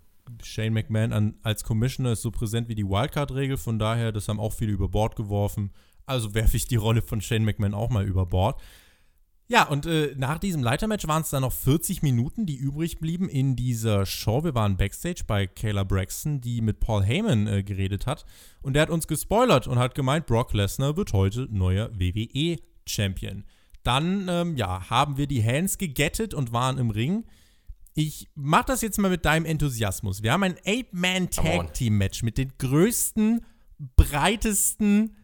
Shane McMahon an, als Commissioner ist so präsent wie die Wildcard-Regel, von daher, das haben auch viele über Bord geworfen. Also werfe ich die Rolle von Shane McMahon auch mal über Bord. Ja, und äh, nach diesem Leitermatch waren es dann noch 40 Minuten, die übrig blieben in dieser Show. Wir waren backstage bei Kayla Braxton, die mit Paul Heyman äh, geredet hat. Und der hat uns gespoilert und hat gemeint, Brock Lesnar wird heute neuer WWE-Champion. Dann, ähm, ja, haben wir die Hands gegettet und waren im Ring. Ich mach das jetzt mal mit deinem Enthusiasmus. Wir haben ein Eight-Man-Tag-Team-Match mit den größten, breitesten,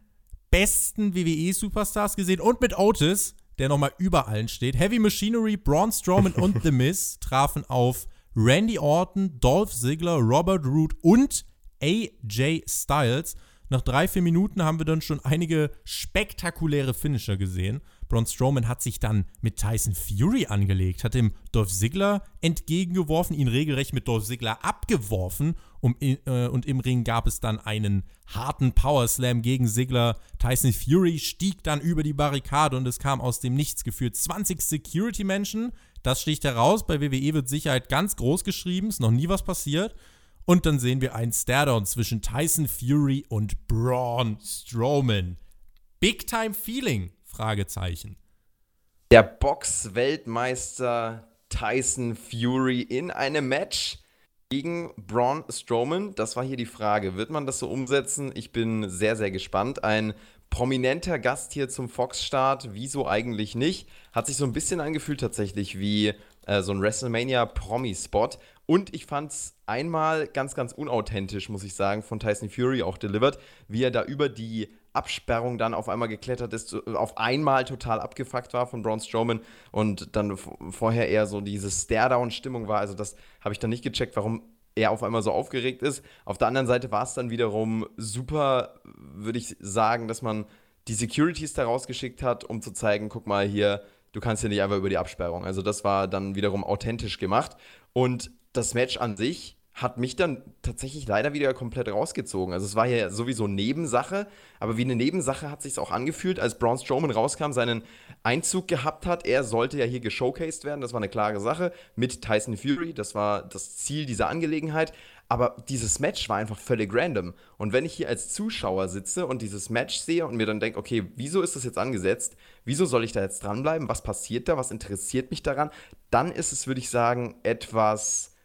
besten WWE-Superstars gesehen und mit Otis, der nochmal über allen steht. Heavy Machinery, Braun Strowman und The Miz trafen auf Randy Orton, Dolph Ziggler, Robert Root und AJ Styles. Nach drei, vier Minuten haben wir dann schon einige spektakuläre Finisher gesehen. Braun Strowman hat sich dann mit Tyson Fury angelegt, hat dem Dolph Ziggler entgegengeworfen, ihn regelrecht mit Dolph Ziggler abgeworfen um, äh, und im Ring gab es dann einen harten Power Slam gegen Ziggler. Tyson Fury stieg dann über die Barrikade und es kam aus dem Nichts geführt 20 Security-Menschen. Das sticht heraus. Bei WWE wird Sicherheit ganz groß geschrieben, ist noch nie was passiert. Und dann sehen wir einen Stairdown zwischen Tyson Fury und Braun Strowman. Big Time Feeling Fragezeichen. Der Box-Weltmeister Tyson Fury in einem Match gegen Braun Strowman. Das war hier die Frage. Wird man das so umsetzen? Ich bin sehr, sehr gespannt. Ein prominenter Gast hier zum Fox-Start. Wieso eigentlich nicht? Hat sich so ein bisschen angefühlt tatsächlich wie äh, so ein WrestleMania-Promi-Spot. Und ich fand es einmal ganz, ganz unauthentisch, muss ich sagen, von Tyson Fury auch delivered, wie er da über die Absperrung dann auf einmal geklettert ist, auf einmal total abgefuckt war von Braun Strowman und dann vorher eher so diese Stare-Down-Stimmung war. Also das habe ich dann nicht gecheckt, warum er auf einmal so aufgeregt ist. Auf der anderen Seite war es dann wiederum super, würde ich sagen, dass man die Securities da rausgeschickt hat, um zu zeigen, guck mal hier, du kannst ja nicht einfach über die Absperrung. Also das war dann wiederum authentisch gemacht. Und das Match an sich hat mich dann tatsächlich leider wieder komplett rausgezogen. Also es war ja sowieso Nebensache, aber wie eine Nebensache hat sich auch angefühlt, als Braun Strowman rauskam, seinen Einzug gehabt hat. Er sollte ja hier geshowcased werden, das war eine klare Sache mit Tyson Fury, das war das Ziel dieser Angelegenheit. Aber dieses Match war einfach völlig random. Und wenn ich hier als Zuschauer sitze und dieses Match sehe und mir dann denke, okay, wieso ist das jetzt angesetzt? Wieso soll ich da jetzt dranbleiben? Was passiert da? Was interessiert mich daran? Dann ist es, würde ich sagen, etwas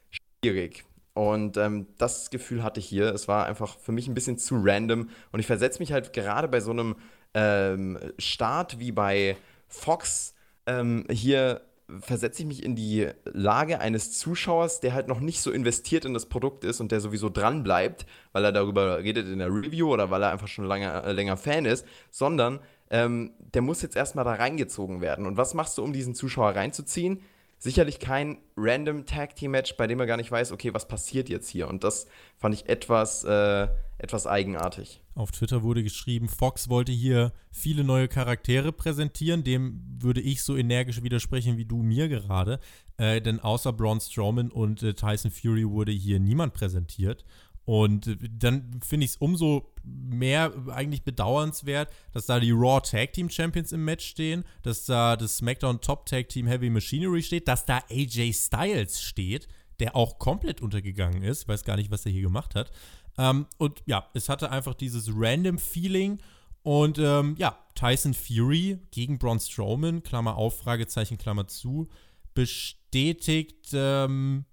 schwierig. Und ähm, das Gefühl hatte ich hier. Es war einfach für mich ein bisschen zu random. Und ich versetze mich halt gerade bei so einem ähm, Start wie bei Fox ähm, hier versetze ich mich in die Lage eines Zuschauers, der halt noch nicht so investiert in das Produkt ist und der sowieso dran bleibt, weil er darüber redet in der Review oder weil er einfach schon lange, äh, länger Fan ist, sondern ähm, der muss jetzt erstmal da reingezogen werden. Und was machst du, um diesen Zuschauer reinzuziehen? Sicherlich kein random Tag Team Match, bei dem er gar nicht weiß, okay, was passiert jetzt hier. Und das fand ich etwas, äh, etwas eigenartig. Auf Twitter wurde geschrieben, Fox wollte hier viele neue Charaktere präsentieren. Dem würde ich so energisch widersprechen wie du mir gerade. Äh, denn außer Braun Strowman und äh, Tyson Fury wurde hier niemand präsentiert. Und dann finde ich es umso mehr eigentlich bedauernswert, dass da die Raw Tag Team Champions im Match stehen, dass da das SmackDown Top Tag Team Heavy Machinery steht, dass da AJ Styles steht, der auch komplett untergegangen ist. Ich weiß gar nicht, was er hier gemacht hat. Ähm, und ja, es hatte einfach dieses random Feeling. Und ähm, ja, Tyson Fury gegen Braun Strowman, Klammer auf, Fragezeichen, Klammer zu, bestätigt ähm,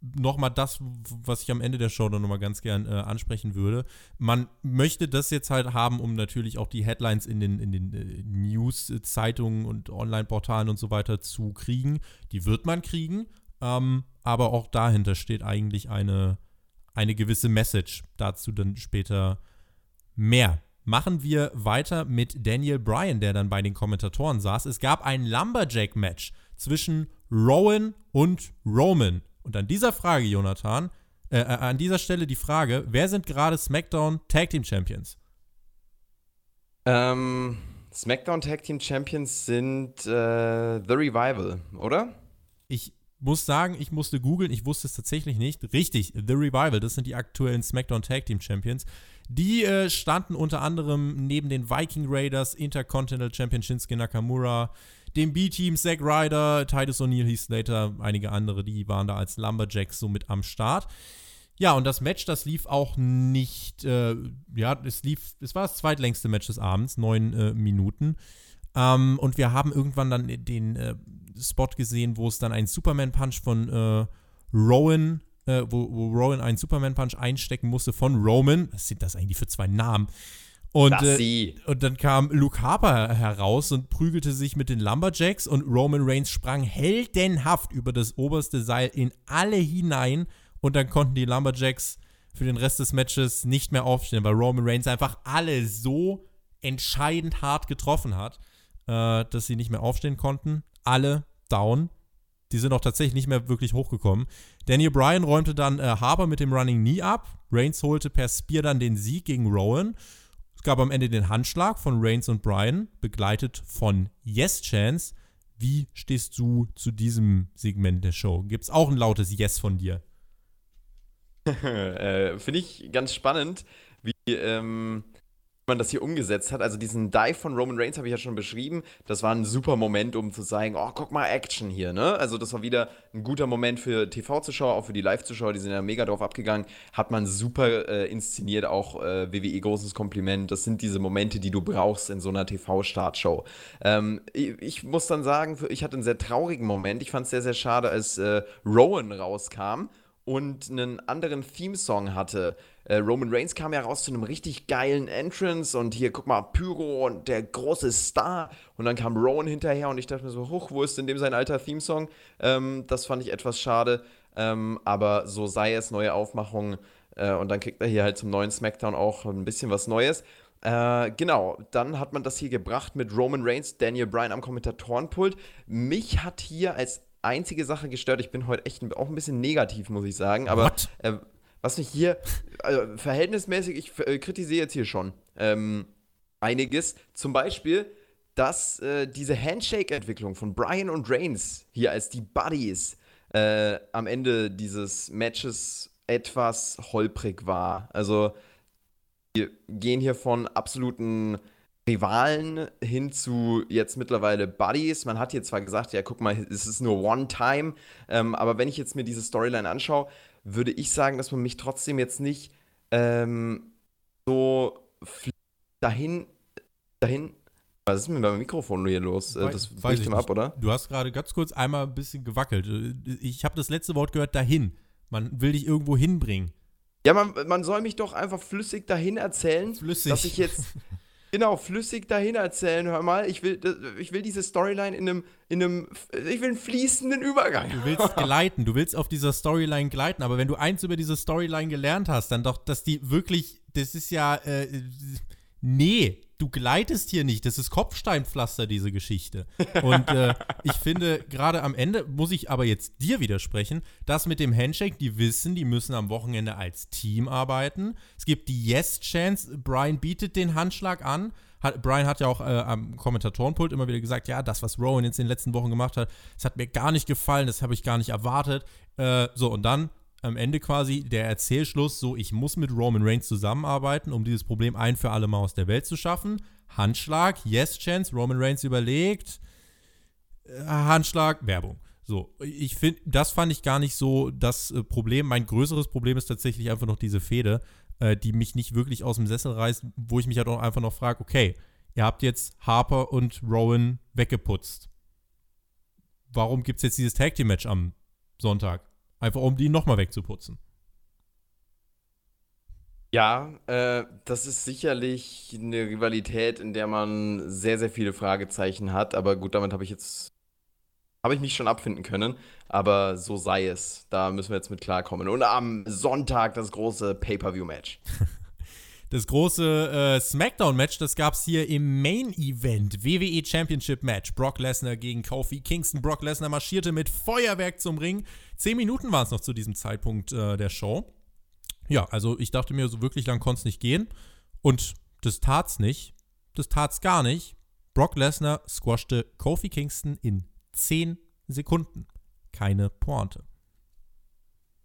nochmal das, was ich am Ende der Show dann nochmal ganz gern äh, ansprechen würde. Man möchte das jetzt halt haben, um natürlich auch die Headlines in den, in den äh, News-Zeitungen und Online-Portalen und so weiter zu kriegen. Die wird man kriegen, ähm, aber auch dahinter steht eigentlich eine, eine gewisse Message. Dazu dann später mehr. Machen wir weiter mit Daniel Bryan, der dann bei den Kommentatoren saß. Es gab ein Lumberjack-Match zwischen Rowan und Roman. Und an dieser Frage, Jonathan, äh, äh, an dieser Stelle die Frage, wer sind gerade SmackDown Tag Team Champions? Ähm, SmackDown Tag Team Champions sind äh, The Revival, oder? Ich muss sagen, ich musste googeln, ich wusste es tatsächlich nicht. Richtig, The Revival, das sind die aktuellen SmackDown Tag Team Champions. Die äh, standen unter anderem neben den Viking Raiders, Intercontinental Champion Shinsuke Nakamura, dem B-Team, Zack Ryder, Titus O'Neill, Heath Slater, einige andere, die waren da als Lumberjacks so mit am Start. Ja, und das Match, das lief auch nicht, äh, ja, es lief, es war das zweitlängste Match des Abends, neun äh, Minuten. Ähm, und wir haben irgendwann dann den äh, Spot gesehen, wo es dann einen Superman-Punch von äh, Rowan, äh, wo, wo Rowan einen Superman-Punch einstecken musste von Roman. Was sind das eigentlich für zwei Namen? Und, äh, und dann kam Luke Harper heraus und prügelte sich mit den Lumberjacks und Roman Reigns sprang heldenhaft über das oberste Seil in alle hinein und dann konnten die Lumberjacks für den Rest des Matches nicht mehr aufstehen, weil Roman Reigns einfach alle so entscheidend hart getroffen hat, äh, dass sie nicht mehr aufstehen konnten. Alle down. Die sind auch tatsächlich nicht mehr wirklich hochgekommen. Daniel Bryan räumte dann äh, Harper mit dem Running Knee ab. Reigns holte per Spear dann den Sieg gegen Rowan. Es gab am Ende den Handschlag von Reigns und Bryan, begleitet von Yes Chance. Wie stehst du zu diesem Segment der Show? Gibt es auch ein lautes Yes von dir? äh, Finde ich ganz spannend, wie ähm, man das hier umgesetzt hat. Also diesen Dive von Roman Reigns habe ich ja schon beschrieben. Das war ein super Moment, um zu sagen, oh, guck mal, Action hier, ne? Also das war wieder ein guter Moment für TV-Zuschauer, auch für die Live-Zuschauer, die sind ja mega drauf abgegangen. Hat man super äh, inszeniert, auch äh, WWE großes Kompliment. Das sind diese Momente, die du brauchst in so einer TV-Startshow. Ähm, ich, ich, muss dann sagen, ich hatte einen sehr traurigen Moment. Ich fand es sehr, sehr schade, als äh, Rowan rauskam und einen anderen Theme-Song hatte. Äh, Roman Reigns kam ja raus zu einem richtig geilen Entrance und hier, guck mal, Pyro und der große Star. Und dann kam Rowan hinterher und ich dachte mir so, hoch, wo ist denn dem sein alter Theme-Song? Ähm, das fand ich etwas schade. Ähm, aber so sei es, neue Aufmachung. Äh, und dann kriegt er hier halt zum neuen SmackDown auch ein bisschen was Neues. Äh, genau, dann hat man das hier gebracht mit Roman Reigns, Daniel Bryan am Kommentatorenpult. Mich hat hier als einzige Sache gestört. Ich bin heute echt auch ein bisschen negativ, muss ich sagen. Aber äh, was mich hier also verhältnismäßig, ich äh, kritisiere jetzt hier schon ähm, einiges. Zum Beispiel, dass äh, diese Handshake-Entwicklung von Brian und Reigns hier als die Buddies äh, am Ende dieses Matches etwas holprig war. Also, wir gehen hier von absoluten Rivalen hin zu jetzt mittlerweile Buddies. Man hat hier zwar gesagt, ja, guck mal, es ist nur One-Time, ähm, aber wenn ich jetzt mir diese Storyline anschaue, würde ich sagen, dass man mich trotzdem jetzt nicht ähm, so dahin, dahin. Was ist mit meinem Mikrofon hier los? Äh, das bricht ihm ab, oder? Du hast gerade ganz kurz einmal ein bisschen gewackelt. Ich habe das letzte Wort gehört, dahin. Man will dich irgendwo hinbringen. Ja, man, man soll mich doch einfach flüssig dahin erzählen, flüssig. dass ich jetzt Genau, flüssig dahin erzählen, hör mal. Ich will, ich will diese Storyline in einem, in einem, ich will einen fließenden Übergang. Du willst gleiten, du willst auf dieser Storyline gleiten, aber wenn du eins über diese Storyline gelernt hast, dann doch, dass die wirklich, das ist ja, äh, nee, du gleitest hier nicht. Das ist Kopfsteinpflaster, diese Geschichte. Und äh, ich finde, gerade am Ende muss ich aber jetzt dir widersprechen, dass mit dem Handshake, die wissen, die müssen am Wochenende als Team arbeiten. Es gibt die Yes-Chance. Brian bietet den Handschlag an. Hat, Brian hat ja auch äh, am Kommentatorenpult immer wieder gesagt, ja, das, was Rowan jetzt in den letzten Wochen gemacht hat, das hat mir gar nicht gefallen, das habe ich gar nicht erwartet. Äh, so, und dann am Ende quasi der Erzählschluss, so ich muss mit Roman Reigns zusammenarbeiten, um dieses Problem ein für alle Mal aus der Welt zu schaffen. Handschlag, Yes Chance, Roman Reigns überlegt, äh, Handschlag, Werbung. So, ich finde, das fand ich gar nicht so das äh, Problem. Mein größeres Problem ist tatsächlich einfach noch diese Fehde, äh, die mich nicht wirklich aus dem Sessel reißt, wo ich mich halt auch einfach noch frage, okay, ihr habt jetzt Harper und Rowan weggeputzt. Warum gibt es jetzt dieses Tag Team Match am Sonntag? Einfach um die nochmal wegzuputzen. Ja, äh, das ist sicherlich eine Rivalität, in der man sehr, sehr viele Fragezeichen hat. Aber gut, damit habe ich jetzt, habe ich mich schon abfinden können. Aber so sei es. Da müssen wir jetzt mit klarkommen. Und am Sonntag das große Pay-Per-View-Match. Das große äh, SmackDown-Match, das gab es hier im Main-Event. WWE Championship-Match. Brock Lesnar gegen Kofi Kingston. Brock Lesnar marschierte mit Feuerwerk zum Ring. Zehn Minuten waren es noch zu diesem Zeitpunkt äh, der Show. Ja, also ich dachte mir, so wirklich lang konnte es nicht gehen. Und das tat's nicht. Das tat's gar nicht. Brock Lesnar squashte Kofi Kingston in 10 Sekunden. Keine Pointe.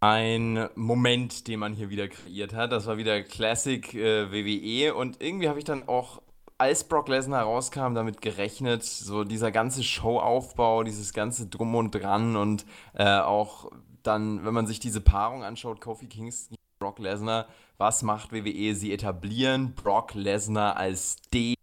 Ein Moment, den man hier wieder kreiert hat. Das war wieder Classic äh, WWE. Und irgendwie habe ich dann auch, als Brock Lesnar rauskam, damit gerechnet, so dieser ganze Showaufbau, dieses ganze Drum und Dran und äh, auch dann, wenn man sich diese Paarung anschaut, Kofi Kingston Brock Lesnar. Was macht WWE? Sie etablieren Brock Lesnar als den,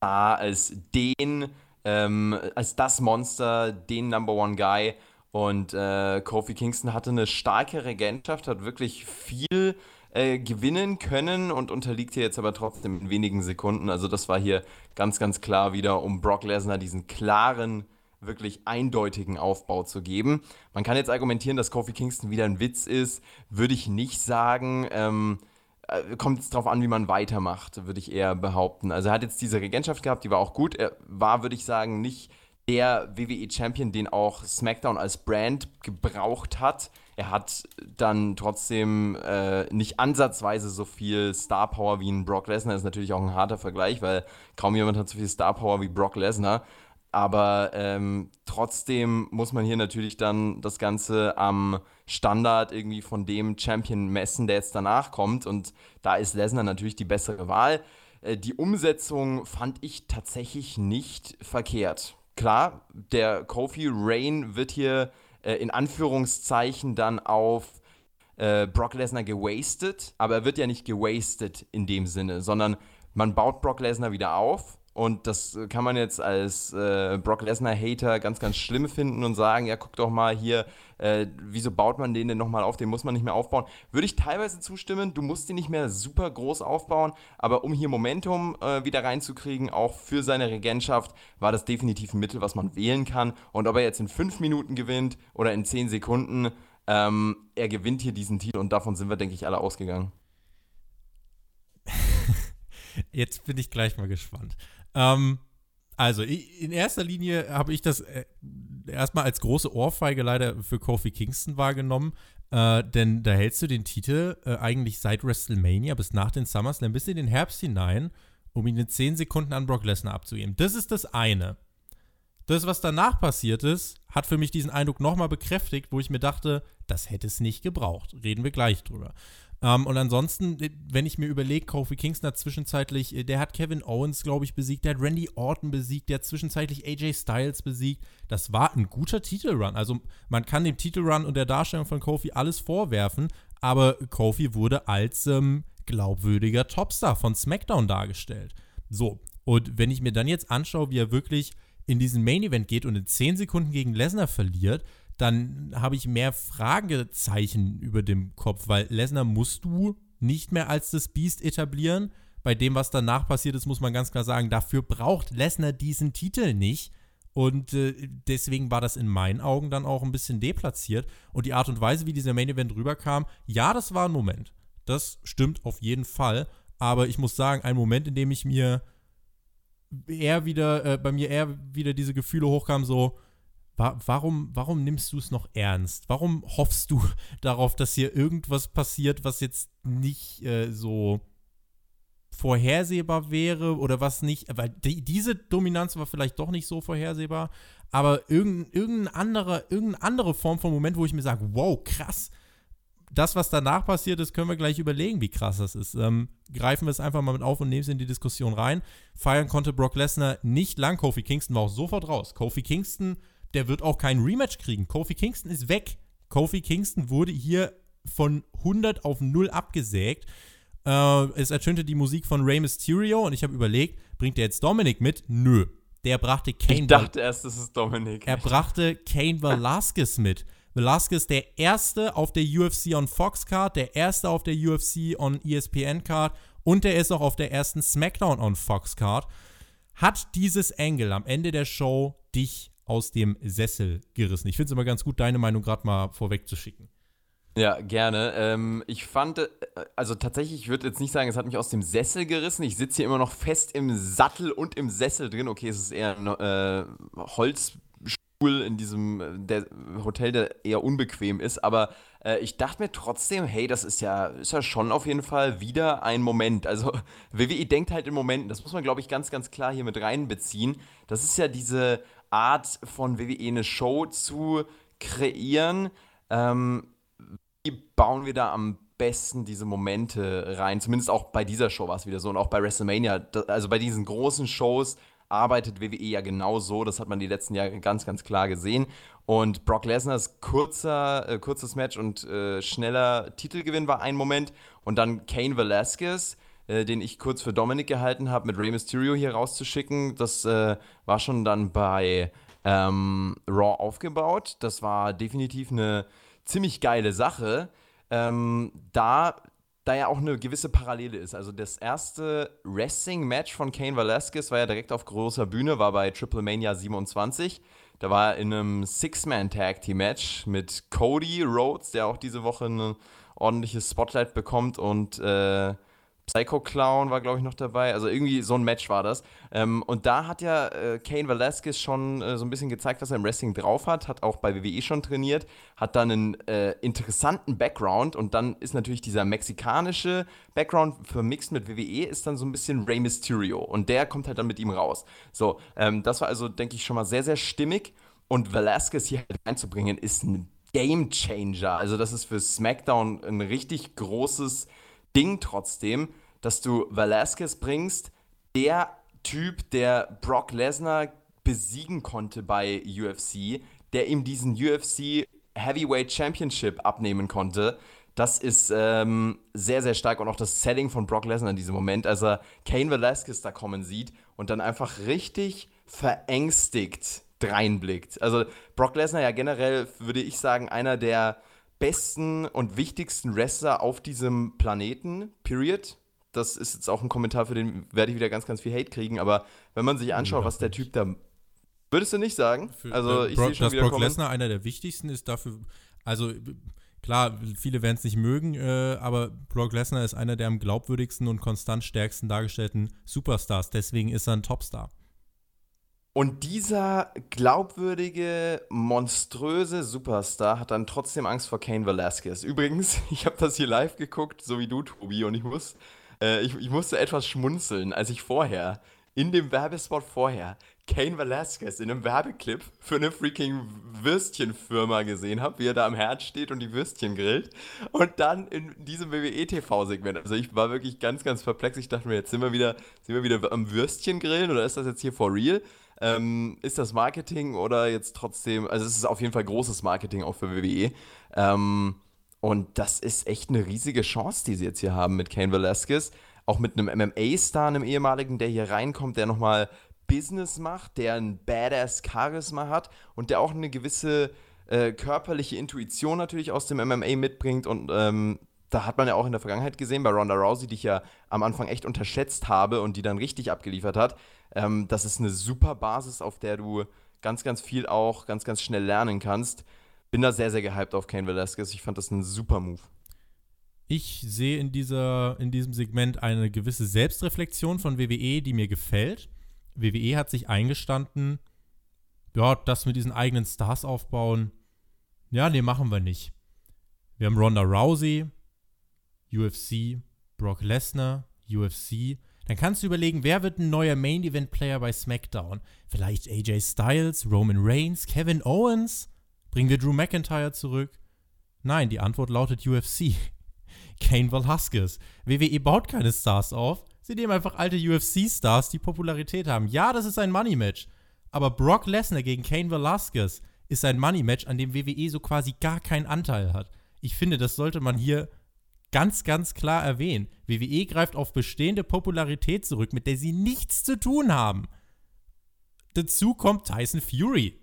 als den, ähm, als das Monster, den Number One Guy. Und äh, Kofi Kingston hatte eine starke Regentschaft, hat wirklich viel äh, gewinnen können und unterliegt hier jetzt aber trotzdem in wenigen Sekunden. Also das war hier ganz, ganz klar wieder, um Brock Lesnar diesen klaren wirklich eindeutigen Aufbau zu geben. Man kann jetzt argumentieren, dass Kofi Kingston wieder ein Witz ist, würde ich nicht sagen. Ähm, äh, kommt es darauf an, wie man weitermacht, würde ich eher behaupten. Also er hat jetzt diese Regentschaft gehabt, die war auch gut. Er war, würde ich sagen, nicht der WWE-Champion, den auch SmackDown als Brand gebraucht hat. Er hat dann trotzdem äh, nicht ansatzweise so viel Star Power wie ein Brock Lesnar. Das ist natürlich auch ein harter Vergleich, weil kaum jemand hat so viel Star Power wie Brock Lesnar. Aber ähm, trotzdem muss man hier natürlich dann das Ganze am Standard irgendwie von dem Champion messen, der jetzt danach kommt. Und da ist Lesnar natürlich die bessere Wahl. Äh, die Umsetzung fand ich tatsächlich nicht verkehrt. Klar, der Kofi Rain wird hier äh, in Anführungszeichen dann auf äh, Brock Lesnar gewastet, aber er wird ja nicht gewastet in dem Sinne, sondern man baut Brock Lesnar wieder auf. Und das kann man jetzt als äh, Brock Lesnar-Hater ganz, ganz schlimm finden und sagen, ja, guck doch mal hier, äh, wieso baut man den denn nochmal auf? Den muss man nicht mehr aufbauen. Würde ich teilweise zustimmen, du musst den nicht mehr super groß aufbauen, aber um hier Momentum äh, wieder reinzukriegen, auch für seine Regentschaft, war das definitiv ein Mittel, was man wählen kann. Und ob er jetzt in fünf Minuten gewinnt oder in zehn Sekunden, ähm, er gewinnt hier diesen Titel und davon sind wir, denke ich, alle ausgegangen. Jetzt bin ich gleich mal gespannt. Ähm, also, in erster Linie habe ich das äh, erstmal als große Ohrfeige leider für Kofi Kingston wahrgenommen. Äh, denn da hältst du den Titel äh, eigentlich seit WrestleMania bis nach den SummerSlam bis in den Herbst hinein, um ihn in 10 Sekunden an Brock Lesnar abzugeben. Das ist das eine. Das, was danach passiert ist, hat für mich diesen Eindruck nochmal bekräftigt, wo ich mir dachte, das hätte es nicht gebraucht. Reden wir gleich drüber. Ähm, und ansonsten, äh, wenn ich mir überlege, Kofi Kingston hat zwischenzeitlich, äh, der hat Kevin Owens, glaube ich, besiegt, der hat Randy Orton besiegt, der hat zwischenzeitlich AJ Styles besiegt. Das war ein guter Titelrun. Also man kann dem Titelrun und der Darstellung von Kofi alles vorwerfen, aber Kofi wurde als ähm, glaubwürdiger Topstar von SmackDown dargestellt. So, und wenn ich mir dann jetzt anschaue, wie er wirklich in diesen Main Event geht und in 10 Sekunden gegen Lesnar verliert, dann habe ich mehr Fragezeichen über dem Kopf, weil Lesnar musst du nicht mehr als das Beast etablieren. Bei dem, was danach passiert ist, muss man ganz klar sagen, dafür braucht Lesnar diesen Titel nicht. Und äh, deswegen war das in meinen Augen dann auch ein bisschen deplatziert. Und die Art und Weise, wie dieser Main Event rüberkam, ja, das war ein Moment. Das stimmt auf jeden Fall. Aber ich muss sagen, ein Moment, in dem ich mir eher wieder, äh, bei mir eher wieder diese Gefühle hochkamen, so, warum, warum nimmst du es noch ernst? Warum hoffst du darauf, dass hier irgendwas passiert, was jetzt nicht äh, so vorhersehbar wäre oder was nicht, weil die, diese Dominanz war vielleicht doch nicht so vorhersehbar, aber irgendein, irgendein anderer, irgendeine andere Form von Moment, wo ich mir sage, wow, krass, das, was danach passiert ist, können wir gleich überlegen, wie krass das ist. Ähm, greifen wir es einfach mal mit auf und nehmen es in die Diskussion rein. Feiern konnte Brock Lesnar nicht lang. Kofi Kingston war auch sofort raus. Kofi Kingston der wird auch kein Rematch kriegen. Kofi Kingston ist weg. Kofi Kingston wurde hier von 100 auf 0 abgesägt. Äh, es ertönte die Musik von Rey Mysterio und ich habe überlegt, bringt er jetzt Dominic mit? Nö. Der brachte Kane. Ich dachte erst, es ist Dominic. Er brachte Kane Velasquez mit. Velasquez der erste auf der UFC on Fox Card, der erste auf der UFC on ESPN Card und der ist auch auf der ersten SmackDown on Fox Card. Hat dieses Angle am Ende der Show dich aus dem Sessel gerissen? Ich finde es immer ganz gut, deine Meinung gerade mal vorweg zu schicken. Ja, gerne. Ähm, ich fand, äh, also tatsächlich, ich würde jetzt nicht sagen, es hat mich aus dem Sessel gerissen. Ich sitze hier immer noch fest im Sattel und im Sessel drin. Okay, es ist eher ein äh, Holzstuhl in diesem der Hotel, der eher unbequem ist. Aber äh, ich dachte mir trotzdem, hey, das ist ja, ist ja schon auf jeden Fall wieder ein Moment. Also WWE denkt halt in Momenten, das muss man, glaube ich, ganz, ganz klar hier mit reinbeziehen. Das ist ja diese Art von WWE eine Show zu kreieren. Ähm, wie bauen wir da am besten diese Momente rein? Zumindest auch bei dieser Show war es wieder so und auch bei WrestleMania. Also bei diesen großen Shows arbeitet WWE ja genau so. Das hat man die letzten Jahre ganz, ganz klar gesehen. Und Brock Lesners kurzer, äh, kurzes Match und äh, schneller Titelgewinn war ein Moment. Und dann Kane Velasquez, äh, den ich kurz für Dominic gehalten habe, mit Rey Mysterio hier rauszuschicken. Das äh, war schon dann bei ähm, Raw aufgebaut. Das war definitiv eine ziemlich geile Sache. Ähm, da, da ja auch eine gewisse Parallele ist. Also das erste Wrestling-Match von Kane Velasquez war ja direkt auf großer Bühne, war bei Triple Mania 27. Da war er in einem Six-Man-Tag-Team-Match mit Cody Rhodes, der auch diese Woche ein ordentliches Spotlight bekommt und äh, Psycho Clown war, glaube ich, noch dabei. Also irgendwie so ein Match war das. Ähm, und da hat ja äh, Kane Velasquez schon äh, so ein bisschen gezeigt, was er im Wrestling drauf hat. Hat auch bei WWE schon trainiert. Hat dann einen äh, interessanten Background. Und dann ist natürlich dieser mexikanische Background vermixt mit WWE, ist dann so ein bisschen Rey Mysterio. Und der kommt halt dann mit ihm raus. So, ähm, das war also, denke ich, schon mal sehr, sehr stimmig. Und Velasquez hier halt reinzubringen, ist ein Game Changer. Also, das ist für SmackDown ein richtig großes Ding trotzdem, dass du Velasquez bringst, der Typ, der Brock Lesnar besiegen konnte bei UFC, der ihm diesen UFC Heavyweight Championship abnehmen konnte. Das ist ähm, sehr, sehr stark und auch das Setting von Brock Lesnar in diesem Moment, als er Kane Velasquez da kommen sieht und dann einfach richtig verängstigt dreinblickt. Also Brock Lesnar ja generell, würde ich sagen, einer der besten und wichtigsten Wrestler auf diesem Planeten, period. Das ist jetzt auch ein Kommentar, für den werde ich wieder ganz, ganz viel Hate kriegen, aber wenn man sich anschaut, was der Typ da. Würdest du nicht sagen? Für, also, ich sehe schon dass wieder Brock Lesnar einer der wichtigsten ist dafür. Also, klar, viele werden es nicht mögen, äh, aber Brock Lesnar ist einer der am glaubwürdigsten und konstant stärksten dargestellten Superstars. Deswegen ist er ein Topstar. Und dieser glaubwürdige, monströse Superstar hat dann trotzdem Angst vor Kane Velasquez. Übrigens, ich habe das hier live geguckt, so wie du, Tobi, und ich, muss, äh, ich, ich musste etwas schmunzeln, als ich vorher, in dem Werbespot vorher, Kane Velasquez in einem Werbeclip für eine freaking Würstchenfirma gesehen habe, wie er da am Herd steht und die Würstchen grillt. Und dann in diesem WWE-TV-Segment. Also ich war wirklich ganz, ganz perplex. Ich dachte mir, jetzt sind wir wieder, sind wir wieder am Würstchen grillen oder ist das jetzt hier for real? Ähm, ist das Marketing oder jetzt trotzdem, also es ist auf jeden Fall großes Marketing auch für WWE. Ähm, und das ist echt eine riesige Chance, die sie jetzt hier haben mit Kane Velasquez. Auch mit einem MMA-Star, einem ehemaligen, der hier reinkommt, der nochmal Business macht, der ein badass Charisma hat und der auch eine gewisse äh, körperliche Intuition natürlich aus dem MMA mitbringt. Und ähm, da hat man ja auch in der Vergangenheit gesehen, bei Ronda Rousey, die ich ja am Anfang echt unterschätzt habe und die dann richtig abgeliefert hat, ähm, das ist eine super Basis, auf der du ganz, ganz viel auch ganz, ganz schnell lernen kannst. Bin da sehr, sehr gehypt auf Kane Velasquez. Ich fand das ein super Move. Ich sehe in, dieser, in diesem Segment eine gewisse Selbstreflexion von WWE, die mir gefällt. WWE hat sich eingestanden, ja, das mit diesen eigenen Stars aufbauen, ja, nee, machen wir nicht. Wir haben Ronda Rousey, UFC, Brock Lesnar, UFC, dann kannst du überlegen, wer wird ein neuer Main Event Player bei SmackDown? Vielleicht AJ Styles, Roman Reigns, Kevin Owens? Bringen wir Drew McIntyre zurück? Nein, die Antwort lautet UFC. Kane Velasquez. WWE baut keine Stars auf. Sie nehmen einfach alte UFC-Stars, die Popularität haben. Ja, das ist ein Money-Match. Aber Brock Lesnar gegen Kane Velasquez ist ein Money-Match, an dem WWE so quasi gar keinen Anteil hat. Ich finde, das sollte man hier ganz, ganz klar erwähnen. WWE greift auf bestehende Popularität zurück, mit der sie nichts zu tun haben. Dazu kommt Tyson Fury.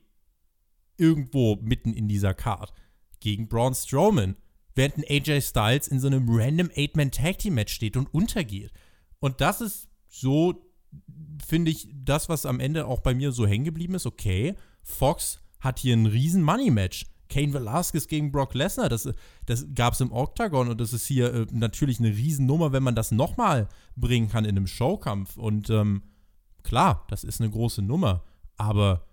Irgendwo mitten in dieser Card. gegen Braun Strowman, während ein AJ Styles in so einem random Eight-Man-Tag-Team-Match steht und untergeht. Und das ist so, finde ich, das, was am Ende auch bei mir so hängen geblieben ist. Okay, Fox hat hier ein riesen Money-Match. Kane Velasquez gegen Brock Lesnar, das, das gab es im Octagon und das ist hier äh, natürlich eine Riesennummer, wenn man das nochmal bringen kann in einem Showkampf. Und ähm, klar, das ist eine große Nummer, aber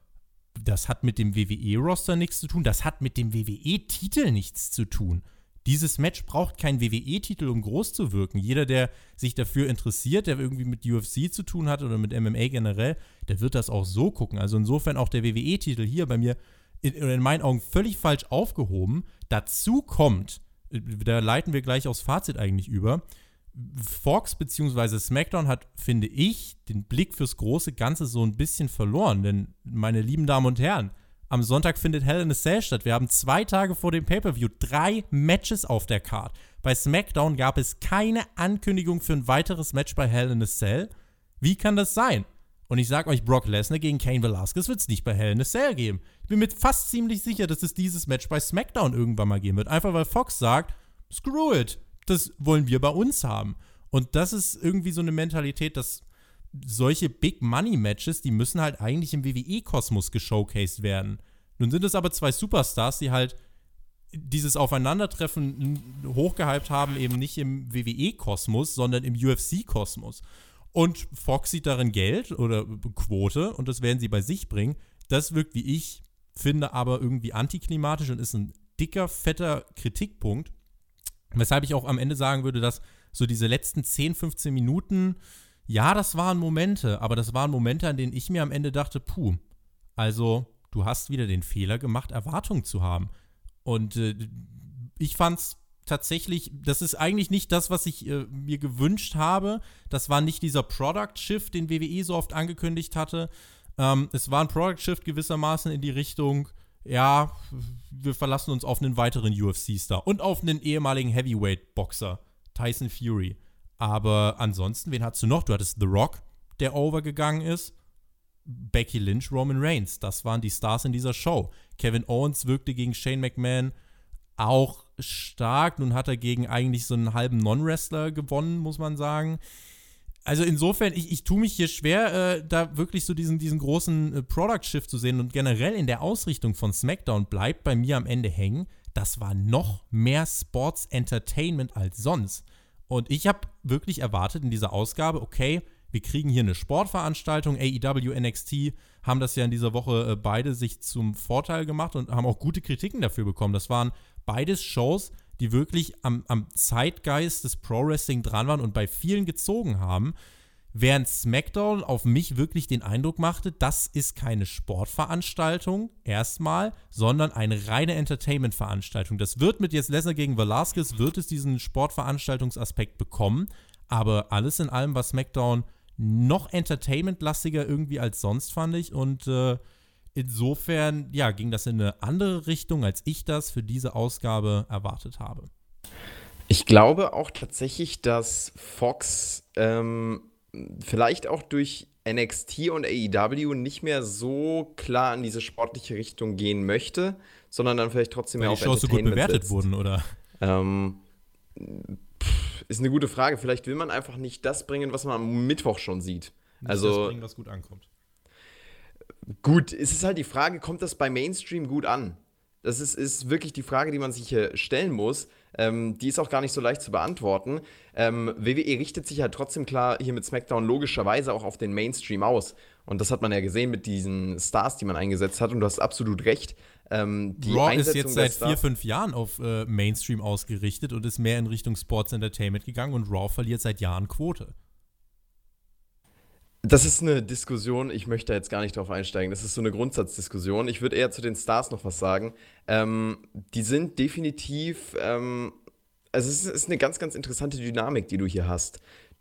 das hat mit dem WWE-Roster nichts zu tun, das hat mit dem WWE-Titel nichts zu tun. Dieses Match braucht keinen WWE-Titel, um groß zu wirken. Jeder, der sich dafür interessiert, der irgendwie mit UFC zu tun hat oder mit MMA generell, der wird das auch so gucken. Also insofern auch der WWE-Titel hier bei mir in, in meinen Augen völlig falsch aufgehoben. Dazu kommt, da leiten wir gleich aufs Fazit eigentlich über, Fox bzw. SmackDown hat, finde ich, den Blick fürs große Ganze so ein bisschen verloren. Denn, meine lieben Damen und Herren, am Sonntag findet Hell in a Cell statt. Wir haben zwei Tage vor dem Pay-Per-View drei Matches auf der Card. Bei SmackDown gab es keine Ankündigung für ein weiteres Match bei Hell in a Cell. Wie kann das sein? Und ich sag euch, Brock Lesnar gegen Kane Velasquez wird es nicht bei Hell in a Cell geben. Bin mir fast ziemlich sicher, dass es dieses Match bei SmackDown irgendwann mal geben wird. Einfach weil Fox sagt, screw it das wollen wir bei uns haben. Und das ist irgendwie so eine Mentalität, dass solche Big Money Matches, die müssen halt eigentlich im WWE-Kosmos geshowcased werden. Nun sind es aber zwei Superstars, die halt dieses Aufeinandertreffen hochgehypt haben, eben nicht im WWE-Kosmos, sondern im UFC-Kosmos. Und Fox sieht darin Geld oder Quote und das werden sie bei sich bringen. Das wirkt, wie ich finde, aber irgendwie antiklimatisch und ist ein dicker, fetter Kritikpunkt. Weshalb ich auch am Ende sagen würde, dass so diese letzten 10, 15 Minuten, ja, das waren Momente, aber das waren Momente, an denen ich mir am Ende dachte, puh, also du hast wieder den Fehler gemacht, Erwartungen zu haben. Und äh, ich fand's tatsächlich, das ist eigentlich nicht das, was ich äh, mir gewünscht habe. Das war nicht dieser Product Shift, den WWE so oft angekündigt hatte. Ähm, es war ein Product Shift gewissermaßen in die Richtung, ja, wir verlassen uns auf einen weiteren UFC-Star und auf einen ehemaligen Heavyweight-Boxer, Tyson Fury. Aber ansonsten, wen hattest du noch? Du hattest The Rock, der overgegangen ist. Becky Lynch, Roman Reigns. Das waren die Stars in dieser Show. Kevin Owens wirkte gegen Shane McMahon auch stark. Nun hat er gegen eigentlich so einen halben Non-Wrestler gewonnen, muss man sagen also insofern, ich, ich tue mich hier schwer, äh, da wirklich so diesen, diesen großen äh, Product-Shift zu sehen. Und generell in der Ausrichtung von SmackDown bleibt bei mir am Ende hängen, das war noch mehr Sports Entertainment als sonst. Und ich habe wirklich erwartet in dieser Ausgabe, okay, wir kriegen hier eine Sportveranstaltung, AEW, NXT haben das ja in dieser Woche äh, beide sich zum Vorteil gemacht und haben auch gute Kritiken dafür bekommen. Das waren beides Shows, die wirklich am, am Zeitgeist des Pro Wrestling dran waren und bei vielen gezogen haben. Während SmackDown auf mich wirklich den Eindruck machte, das ist keine Sportveranstaltung erstmal, sondern eine reine Entertainment-Veranstaltung. Das wird mit jetzt Lesnar gegen Velasquez, wird es diesen Sportveranstaltungsaspekt bekommen, aber alles in allem war SmackDown noch entertainment-lastiger irgendwie als sonst, fand ich. Und äh, insofern, ja, ging das in eine andere Richtung, als ich das für diese Ausgabe erwartet habe. Ich glaube auch tatsächlich, dass Fox ähm, vielleicht auch durch NXT und AEW nicht mehr so klar in diese sportliche Richtung gehen möchte, sondern dann vielleicht trotzdem Weil mehr auf die Shows so gut bewertet setzt. wurden, oder? Ähm, pff, ist eine gute Frage. Vielleicht will man einfach nicht das bringen, was man am Mittwoch schon sieht. Nicht also das bringen, was gut ankommt. Gut, es ist halt die Frage, kommt das bei Mainstream gut an? Das ist, ist wirklich die Frage, die man sich hier stellen muss. Ähm, die ist auch gar nicht so leicht zu beantworten. Ähm, WWE richtet sich halt trotzdem klar hier mit SmackDown logischerweise auch auf den Mainstream aus. Und das hat man ja gesehen mit diesen Stars, die man eingesetzt hat. Und du hast absolut recht. Ähm, Raw Einsetzung ist jetzt seit vier, fünf Jahren auf äh, Mainstream ausgerichtet und ist mehr in Richtung Sports Entertainment gegangen und Raw verliert seit Jahren Quote. Das ist eine Diskussion, ich möchte da jetzt gar nicht drauf einsteigen. Das ist so eine Grundsatzdiskussion. Ich würde eher zu den Stars noch was sagen. Ähm, die sind definitiv, ähm, also es ist, eine ganz, ganz interessante Dynamik, die du hier hast.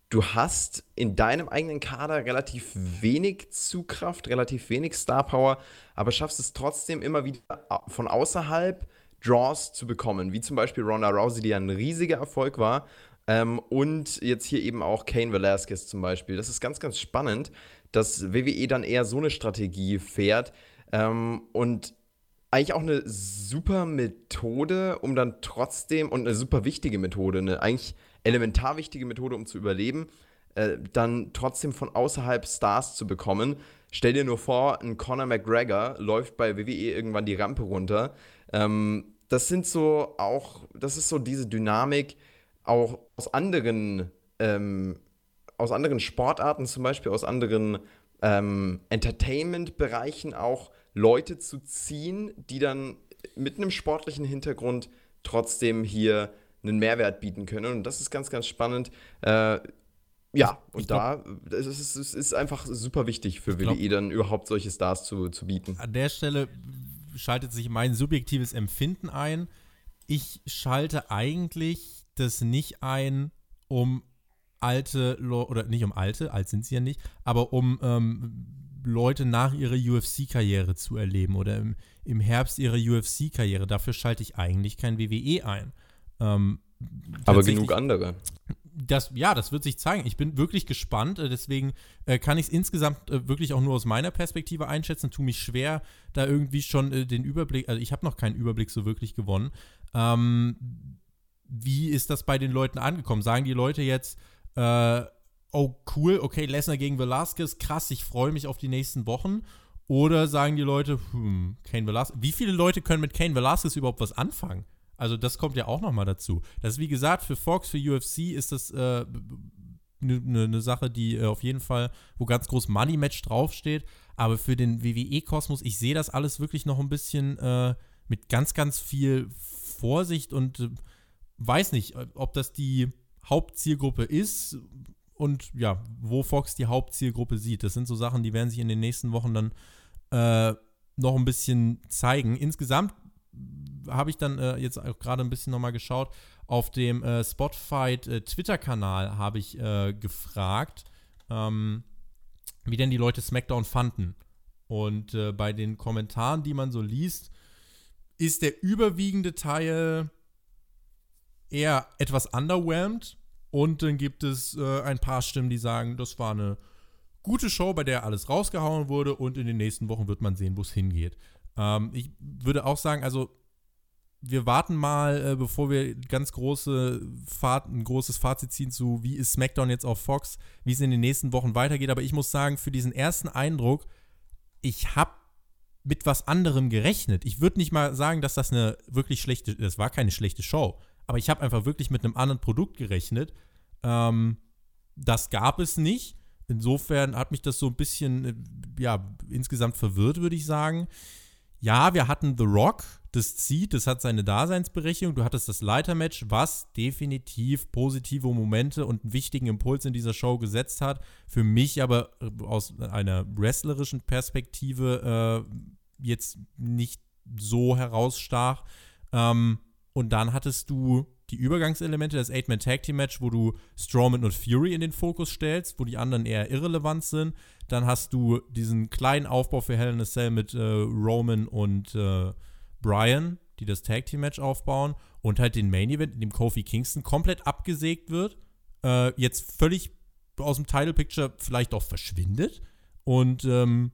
Du hast in deinem eigenen Kader relativ wenig Zugkraft, relativ wenig Star Power, aber schaffst es trotzdem immer wieder von außerhalb Draws zu bekommen, wie zum Beispiel Ronda Rousey, die ja ein riesiger Erfolg war. Ähm, und jetzt hier eben auch Kane Velasquez zum Beispiel. Das ist ganz, ganz spannend, dass WWE dann eher so eine Strategie fährt. Ähm, und eigentlich auch eine super Methode, um dann trotzdem, und eine super wichtige Methode, eine eigentlich elementar wichtige Methode, um zu überleben, äh, dann trotzdem von außerhalb Stars zu bekommen. Stell dir nur vor, ein Conor McGregor läuft bei WWE irgendwann die Rampe runter. Ähm, das sind so auch, das ist so diese Dynamik auch aus anderen, ähm, aus anderen Sportarten, zum Beispiel aus anderen ähm, Entertainment-Bereichen auch Leute zu ziehen, die dann mit einem sportlichen Hintergrund trotzdem hier einen Mehrwert bieten können. Und das ist ganz, ganz spannend. Äh, ja, und glaub, da es ist es ist einfach super wichtig für WWE dann überhaupt solche Stars zu, zu bieten. An der Stelle schaltet sich mein subjektives Empfinden ein. Ich schalte eigentlich das nicht ein, um alte, oder nicht um alte, alt sind sie ja nicht, aber um ähm, Leute nach ihrer UFC-Karriere zu erleben oder im, im Herbst ihrer UFC-Karriere. Dafür schalte ich eigentlich kein WWE ein. Ähm, aber genug andere. Das, ja, das wird sich zeigen. Ich bin wirklich gespannt. Äh, deswegen äh, kann ich es insgesamt äh, wirklich auch nur aus meiner Perspektive einschätzen. Tue mich schwer, da irgendwie schon äh, den Überblick, also ich habe noch keinen Überblick so wirklich gewonnen. Ähm, wie ist das bei den Leuten angekommen? Sagen die Leute jetzt, äh, oh cool, okay, Lesnar gegen Velasquez, krass, ich freue mich auf die nächsten Wochen? Oder sagen die Leute, hm, Kane Velasquez, wie viele Leute können mit Kane Velasquez überhaupt was anfangen? Also das kommt ja auch nochmal dazu. Das ist wie gesagt, für Fox, für UFC ist das eine äh, ne, ne Sache, die äh, auf jeden Fall, wo ganz groß Money Match draufsteht. Aber für den WWE-Kosmos, ich sehe das alles wirklich noch ein bisschen äh, mit ganz, ganz viel Vorsicht und äh, weiß nicht, ob das die Hauptzielgruppe ist und ja, wo Fox die Hauptzielgruppe sieht. Das sind so Sachen, die werden sich in den nächsten Wochen dann äh, noch ein bisschen zeigen. Insgesamt habe ich dann äh, jetzt auch gerade ein bisschen nochmal geschaut. Auf dem äh, Spotify äh, Twitter-Kanal habe ich äh, gefragt, ähm, wie denn die Leute SmackDown fanden. Und äh, bei den Kommentaren, die man so liest, ist der überwiegende Teil eher etwas underwhelmed und dann gibt es äh, ein paar Stimmen, die sagen, das war eine gute Show, bei der alles rausgehauen wurde und in den nächsten Wochen wird man sehen, wo es hingeht. Ähm, ich würde auch sagen, also wir warten mal, äh, bevor wir ganz große Fahrt, ein großes Fazit ziehen zu, wie ist SmackDown jetzt auf Fox, wie es in den nächsten Wochen weitergeht. Aber ich muss sagen, für diesen ersten Eindruck, ich habe mit was anderem gerechnet. Ich würde nicht mal sagen, dass das eine wirklich schlechte, das war keine schlechte Show aber ich habe einfach wirklich mit einem anderen Produkt gerechnet. Ähm, das gab es nicht. Insofern hat mich das so ein bisschen, äh, ja, insgesamt verwirrt, würde ich sagen. Ja, wir hatten The Rock, das zieht, das hat seine Daseinsberechtigung. Du hattest das Leitermatch, was definitiv positive Momente und einen wichtigen Impuls in dieser Show gesetzt hat. Für mich aber äh, aus einer wrestlerischen Perspektive äh, jetzt nicht so herausstach. Ähm, und dann hattest du die Übergangselemente, das Eight-Man-Tag-Team-Match, wo du Strowman und Fury in den Fokus stellst, wo die anderen eher irrelevant sind. Dann hast du diesen kleinen Aufbau für Hell in a Cell mit äh, Roman und äh, Brian, die das Tag-Team-Match aufbauen. Und halt den Main-Event, in dem Kofi Kingston komplett abgesägt wird. Äh, jetzt völlig aus dem Title-Picture vielleicht auch verschwindet. Und ähm,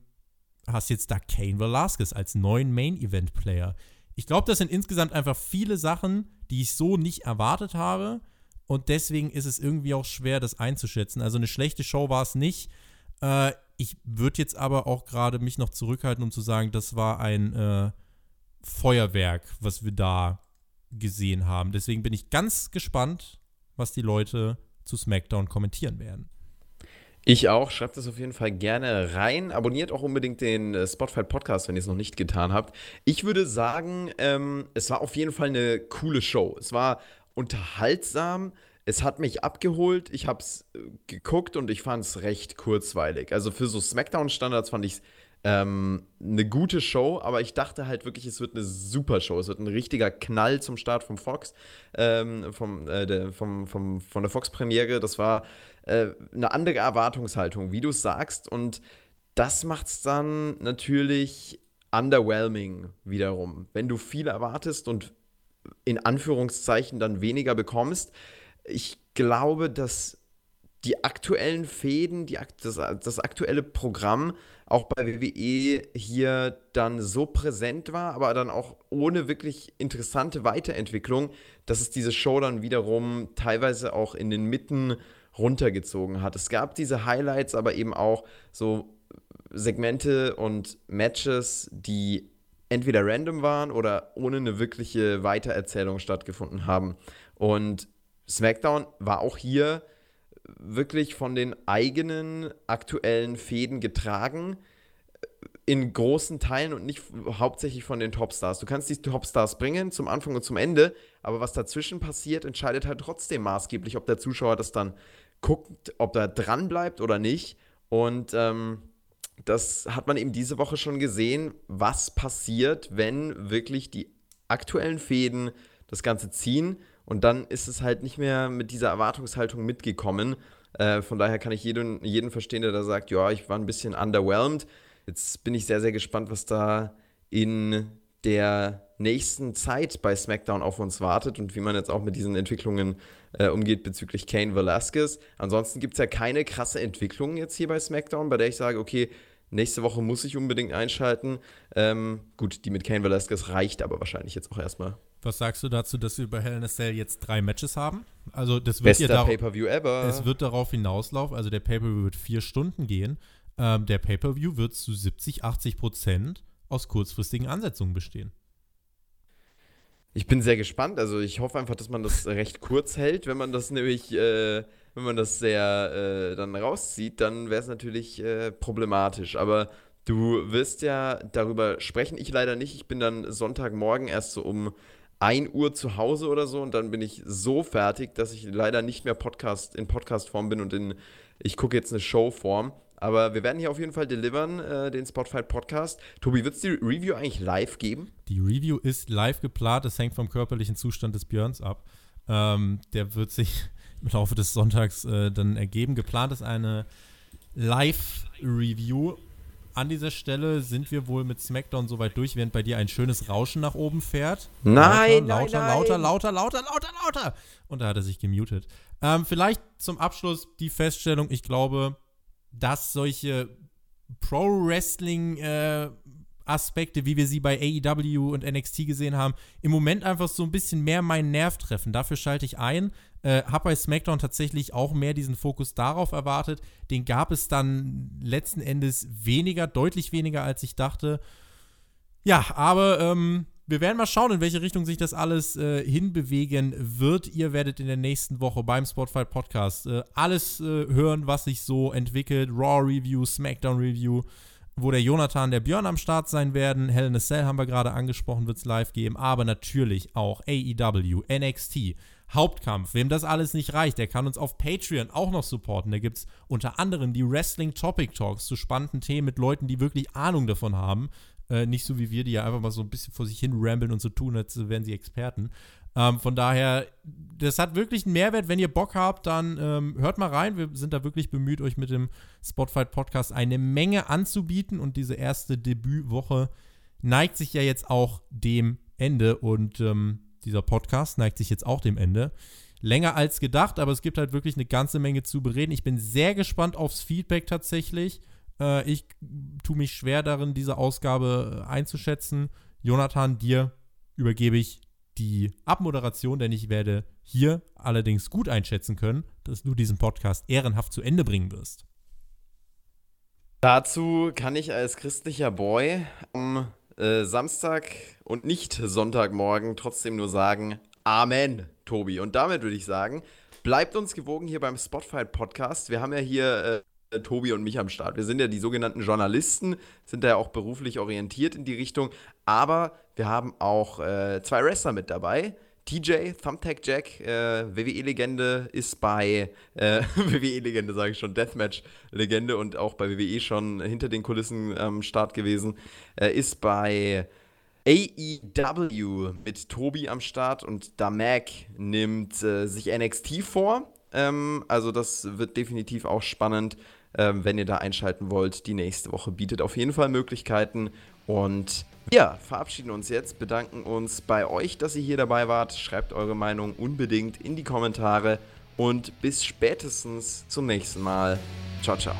hast jetzt da Kane Velasquez als neuen Main-Event-Player ich glaube, das sind insgesamt einfach viele Sachen, die ich so nicht erwartet habe. Und deswegen ist es irgendwie auch schwer, das einzuschätzen. Also eine schlechte Show war es nicht. Äh, ich würde jetzt aber auch gerade mich noch zurückhalten, um zu sagen, das war ein äh, Feuerwerk, was wir da gesehen haben. Deswegen bin ich ganz gespannt, was die Leute zu SmackDown kommentieren werden. Ich auch. Schreibt das auf jeden Fall gerne rein. Abonniert auch unbedingt den äh, Spotify Podcast, wenn ihr es noch nicht getan habt. Ich würde sagen, ähm, es war auf jeden Fall eine coole Show. Es war unterhaltsam. Es hat mich abgeholt. Ich habe es äh, geguckt und ich fand es recht kurzweilig. Also für so Smackdown-Standards fand ich es ähm, eine gute Show, aber ich dachte halt wirklich, es wird eine super Show. Es wird ein richtiger Knall zum Start vom Fox, ähm, vom, äh, der, vom, vom, von der Fox-Premiere. Das war äh, eine andere Erwartungshaltung, wie du es sagst. Und das macht es dann natürlich underwhelming wiederum. Wenn du viel erwartest und in Anführungszeichen dann weniger bekommst. Ich glaube, dass die aktuellen Fäden, die, das, das aktuelle Programm auch bei WWE hier dann so präsent war, aber dann auch ohne wirklich interessante Weiterentwicklung, dass es diese Show dann wiederum teilweise auch in den Mitten runtergezogen hat. Es gab diese Highlights, aber eben auch so Segmente und Matches, die entweder random waren oder ohne eine wirkliche Weitererzählung stattgefunden haben. Und SmackDown war auch hier wirklich von den eigenen aktuellen Fäden getragen, in großen Teilen und nicht hauptsächlich von den Topstars. Du kannst die Topstars bringen zum Anfang und zum Ende, aber was dazwischen passiert, entscheidet halt trotzdem maßgeblich, ob der Zuschauer das dann guckt, ob er dran bleibt oder nicht. Und ähm, das hat man eben diese Woche schon gesehen, was passiert, wenn wirklich die aktuellen Fäden das Ganze ziehen und dann ist es halt nicht mehr mit dieser Erwartungshaltung mitgekommen. Äh, von daher kann ich jeden, jeden verstehen, der da sagt, ja, ich war ein bisschen underwhelmed. Jetzt bin ich sehr, sehr gespannt, was da in der nächsten Zeit bei SmackDown auf uns wartet und wie man jetzt auch mit diesen Entwicklungen äh, umgeht bezüglich Kane Velasquez. Ansonsten gibt es ja keine krasse Entwicklung jetzt hier bei SmackDown, bei der ich sage, okay, nächste Woche muss ich unbedingt einschalten. Ähm, gut, die mit Kane Velasquez reicht aber wahrscheinlich jetzt auch erstmal. Was sagst du dazu, dass wir bei Hell in a Cell jetzt drei Matches haben? Also das wird Bester Pay-Per-View ever. Es wird darauf hinauslaufen, also der Pay-Per-View wird vier Stunden gehen. Ähm, der Pay-Per-View wird zu 70, 80 Prozent aus kurzfristigen Ansetzungen bestehen. Ich bin sehr gespannt. Also ich hoffe einfach, dass man das recht kurz hält. Wenn man das nämlich, äh, wenn man das sehr äh, dann rauszieht, dann wäre es natürlich äh, problematisch. Aber du wirst ja darüber sprechen. Ich leider nicht. Ich bin dann Sonntagmorgen erst so um 1 Uhr zu Hause oder so und dann bin ich so fertig, dass ich leider nicht mehr Podcast in Podcast-Form bin und in, ich gucke jetzt eine Show-Form. Aber wir werden hier auf jeden Fall delivern, äh, den Spotify Podcast. Tobi, wird es die Review eigentlich live geben? Die Review ist live geplant. Das hängt vom körperlichen Zustand des Björns ab. Ähm, der wird sich im Laufe des Sonntags äh, dann ergeben. Geplant ist eine Live-Review an dieser Stelle sind wir wohl mit SmackDown soweit durch, während bei dir ein schönes Rauschen nach oben fährt. Nein, lauter, nein, lauter, lauter, lauter, lauter, lauter, lauter. Und da hat er sich gemutet. Ähm, vielleicht zum Abschluss die Feststellung, ich glaube, dass solche Pro-Wrestling äh, Aspekte, wie wir sie bei AEW und NXT gesehen haben, im Moment einfach so ein bisschen mehr meinen Nerv treffen. Dafür schalte ich ein. Äh, hab bei SmackDown tatsächlich auch mehr diesen Fokus darauf erwartet. Den gab es dann letzten Endes weniger, deutlich weniger, als ich dachte. Ja, aber ähm, wir werden mal schauen, in welche Richtung sich das alles äh, hinbewegen wird. Ihr werdet in der nächsten Woche beim Spotify Podcast äh, alles äh, hören, was sich so entwickelt. Raw Review, SmackDown Review, wo der Jonathan, der Björn am Start sein werden. Hell in a Cell haben wir gerade angesprochen, wird es live geben. Aber natürlich auch AEW, NXT, Hauptkampf. Wem das alles nicht reicht, der kann uns auf Patreon auch noch supporten. Da gibt es unter anderem die Wrestling Topic Talks zu spannenden Themen mit Leuten, die wirklich Ahnung davon haben. Äh, nicht so wie wir, die ja einfach mal so ein bisschen vor sich hin rambeln und so tun, als wären sie Experten. Ähm, von daher, das hat wirklich einen Mehrwert. Wenn ihr Bock habt, dann ähm, hört mal rein. Wir sind da wirklich bemüht, euch mit dem Spotfight Podcast eine Menge anzubieten. Und diese erste Debütwoche neigt sich ja jetzt auch dem Ende. Und ähm, dieser Podcast neigt sich jetzt auch dem Ende. Länger als gedacht, aber es gibt halt wirklich eine ganze Menge zu bereden. Ich bin sehr gespannt aufs Feedback tatsächlich. Äh, ich tue mich schwer darin, diese Ausgabe äh, einzuschätzen. Jonathan, dir übergebe ich die Abmoderation, denn ich werde hier allerdings gut einschätzen können, dass du diesen Podcast ehrenhaft zu Ende bringen wirst. Dazu kann ich als christlicher Boy am äh, Samstag und nicht Sonntagmorgen trotzdem nur sagen, Amen, Tobi. Und damit würde ich sagen, bleibt uns gewogen hier beim Spotfight Podcast. Wir haben ja hier äh, Tobi und mich am Start. Wir sind ja die sogenannten Journalisten, sind da ja auch beruflich orientiert in die Richtung. Aber wir haben auch äh, zwei Wrestler mit dabei. TJ, Thumbtack Jack, äh, WWE-Legende, ist bei, äh, WWE-Legende sage ich schon, Deathmatch-Legende und auch bei WWE schon hinter den Kulissen am Start gewesen, äh, ist bei AEW mit Tobi am Start und Damak nimmt äh, sich NXT vor. Ähm, also das wird definitiv auch spannend, ähm, wenn ihr da einschalten wollt. Die nächste Woche bietet auf jeden Fall Möglichkeiten und ja, verabschieden uns jetzt, bedanken uns bei euch, dass ihr hier dabei wart. Schreibt eure Meinung unbedingt in die Kommentare und bis spätestens zum nächsten Mal. Ciao, ciao.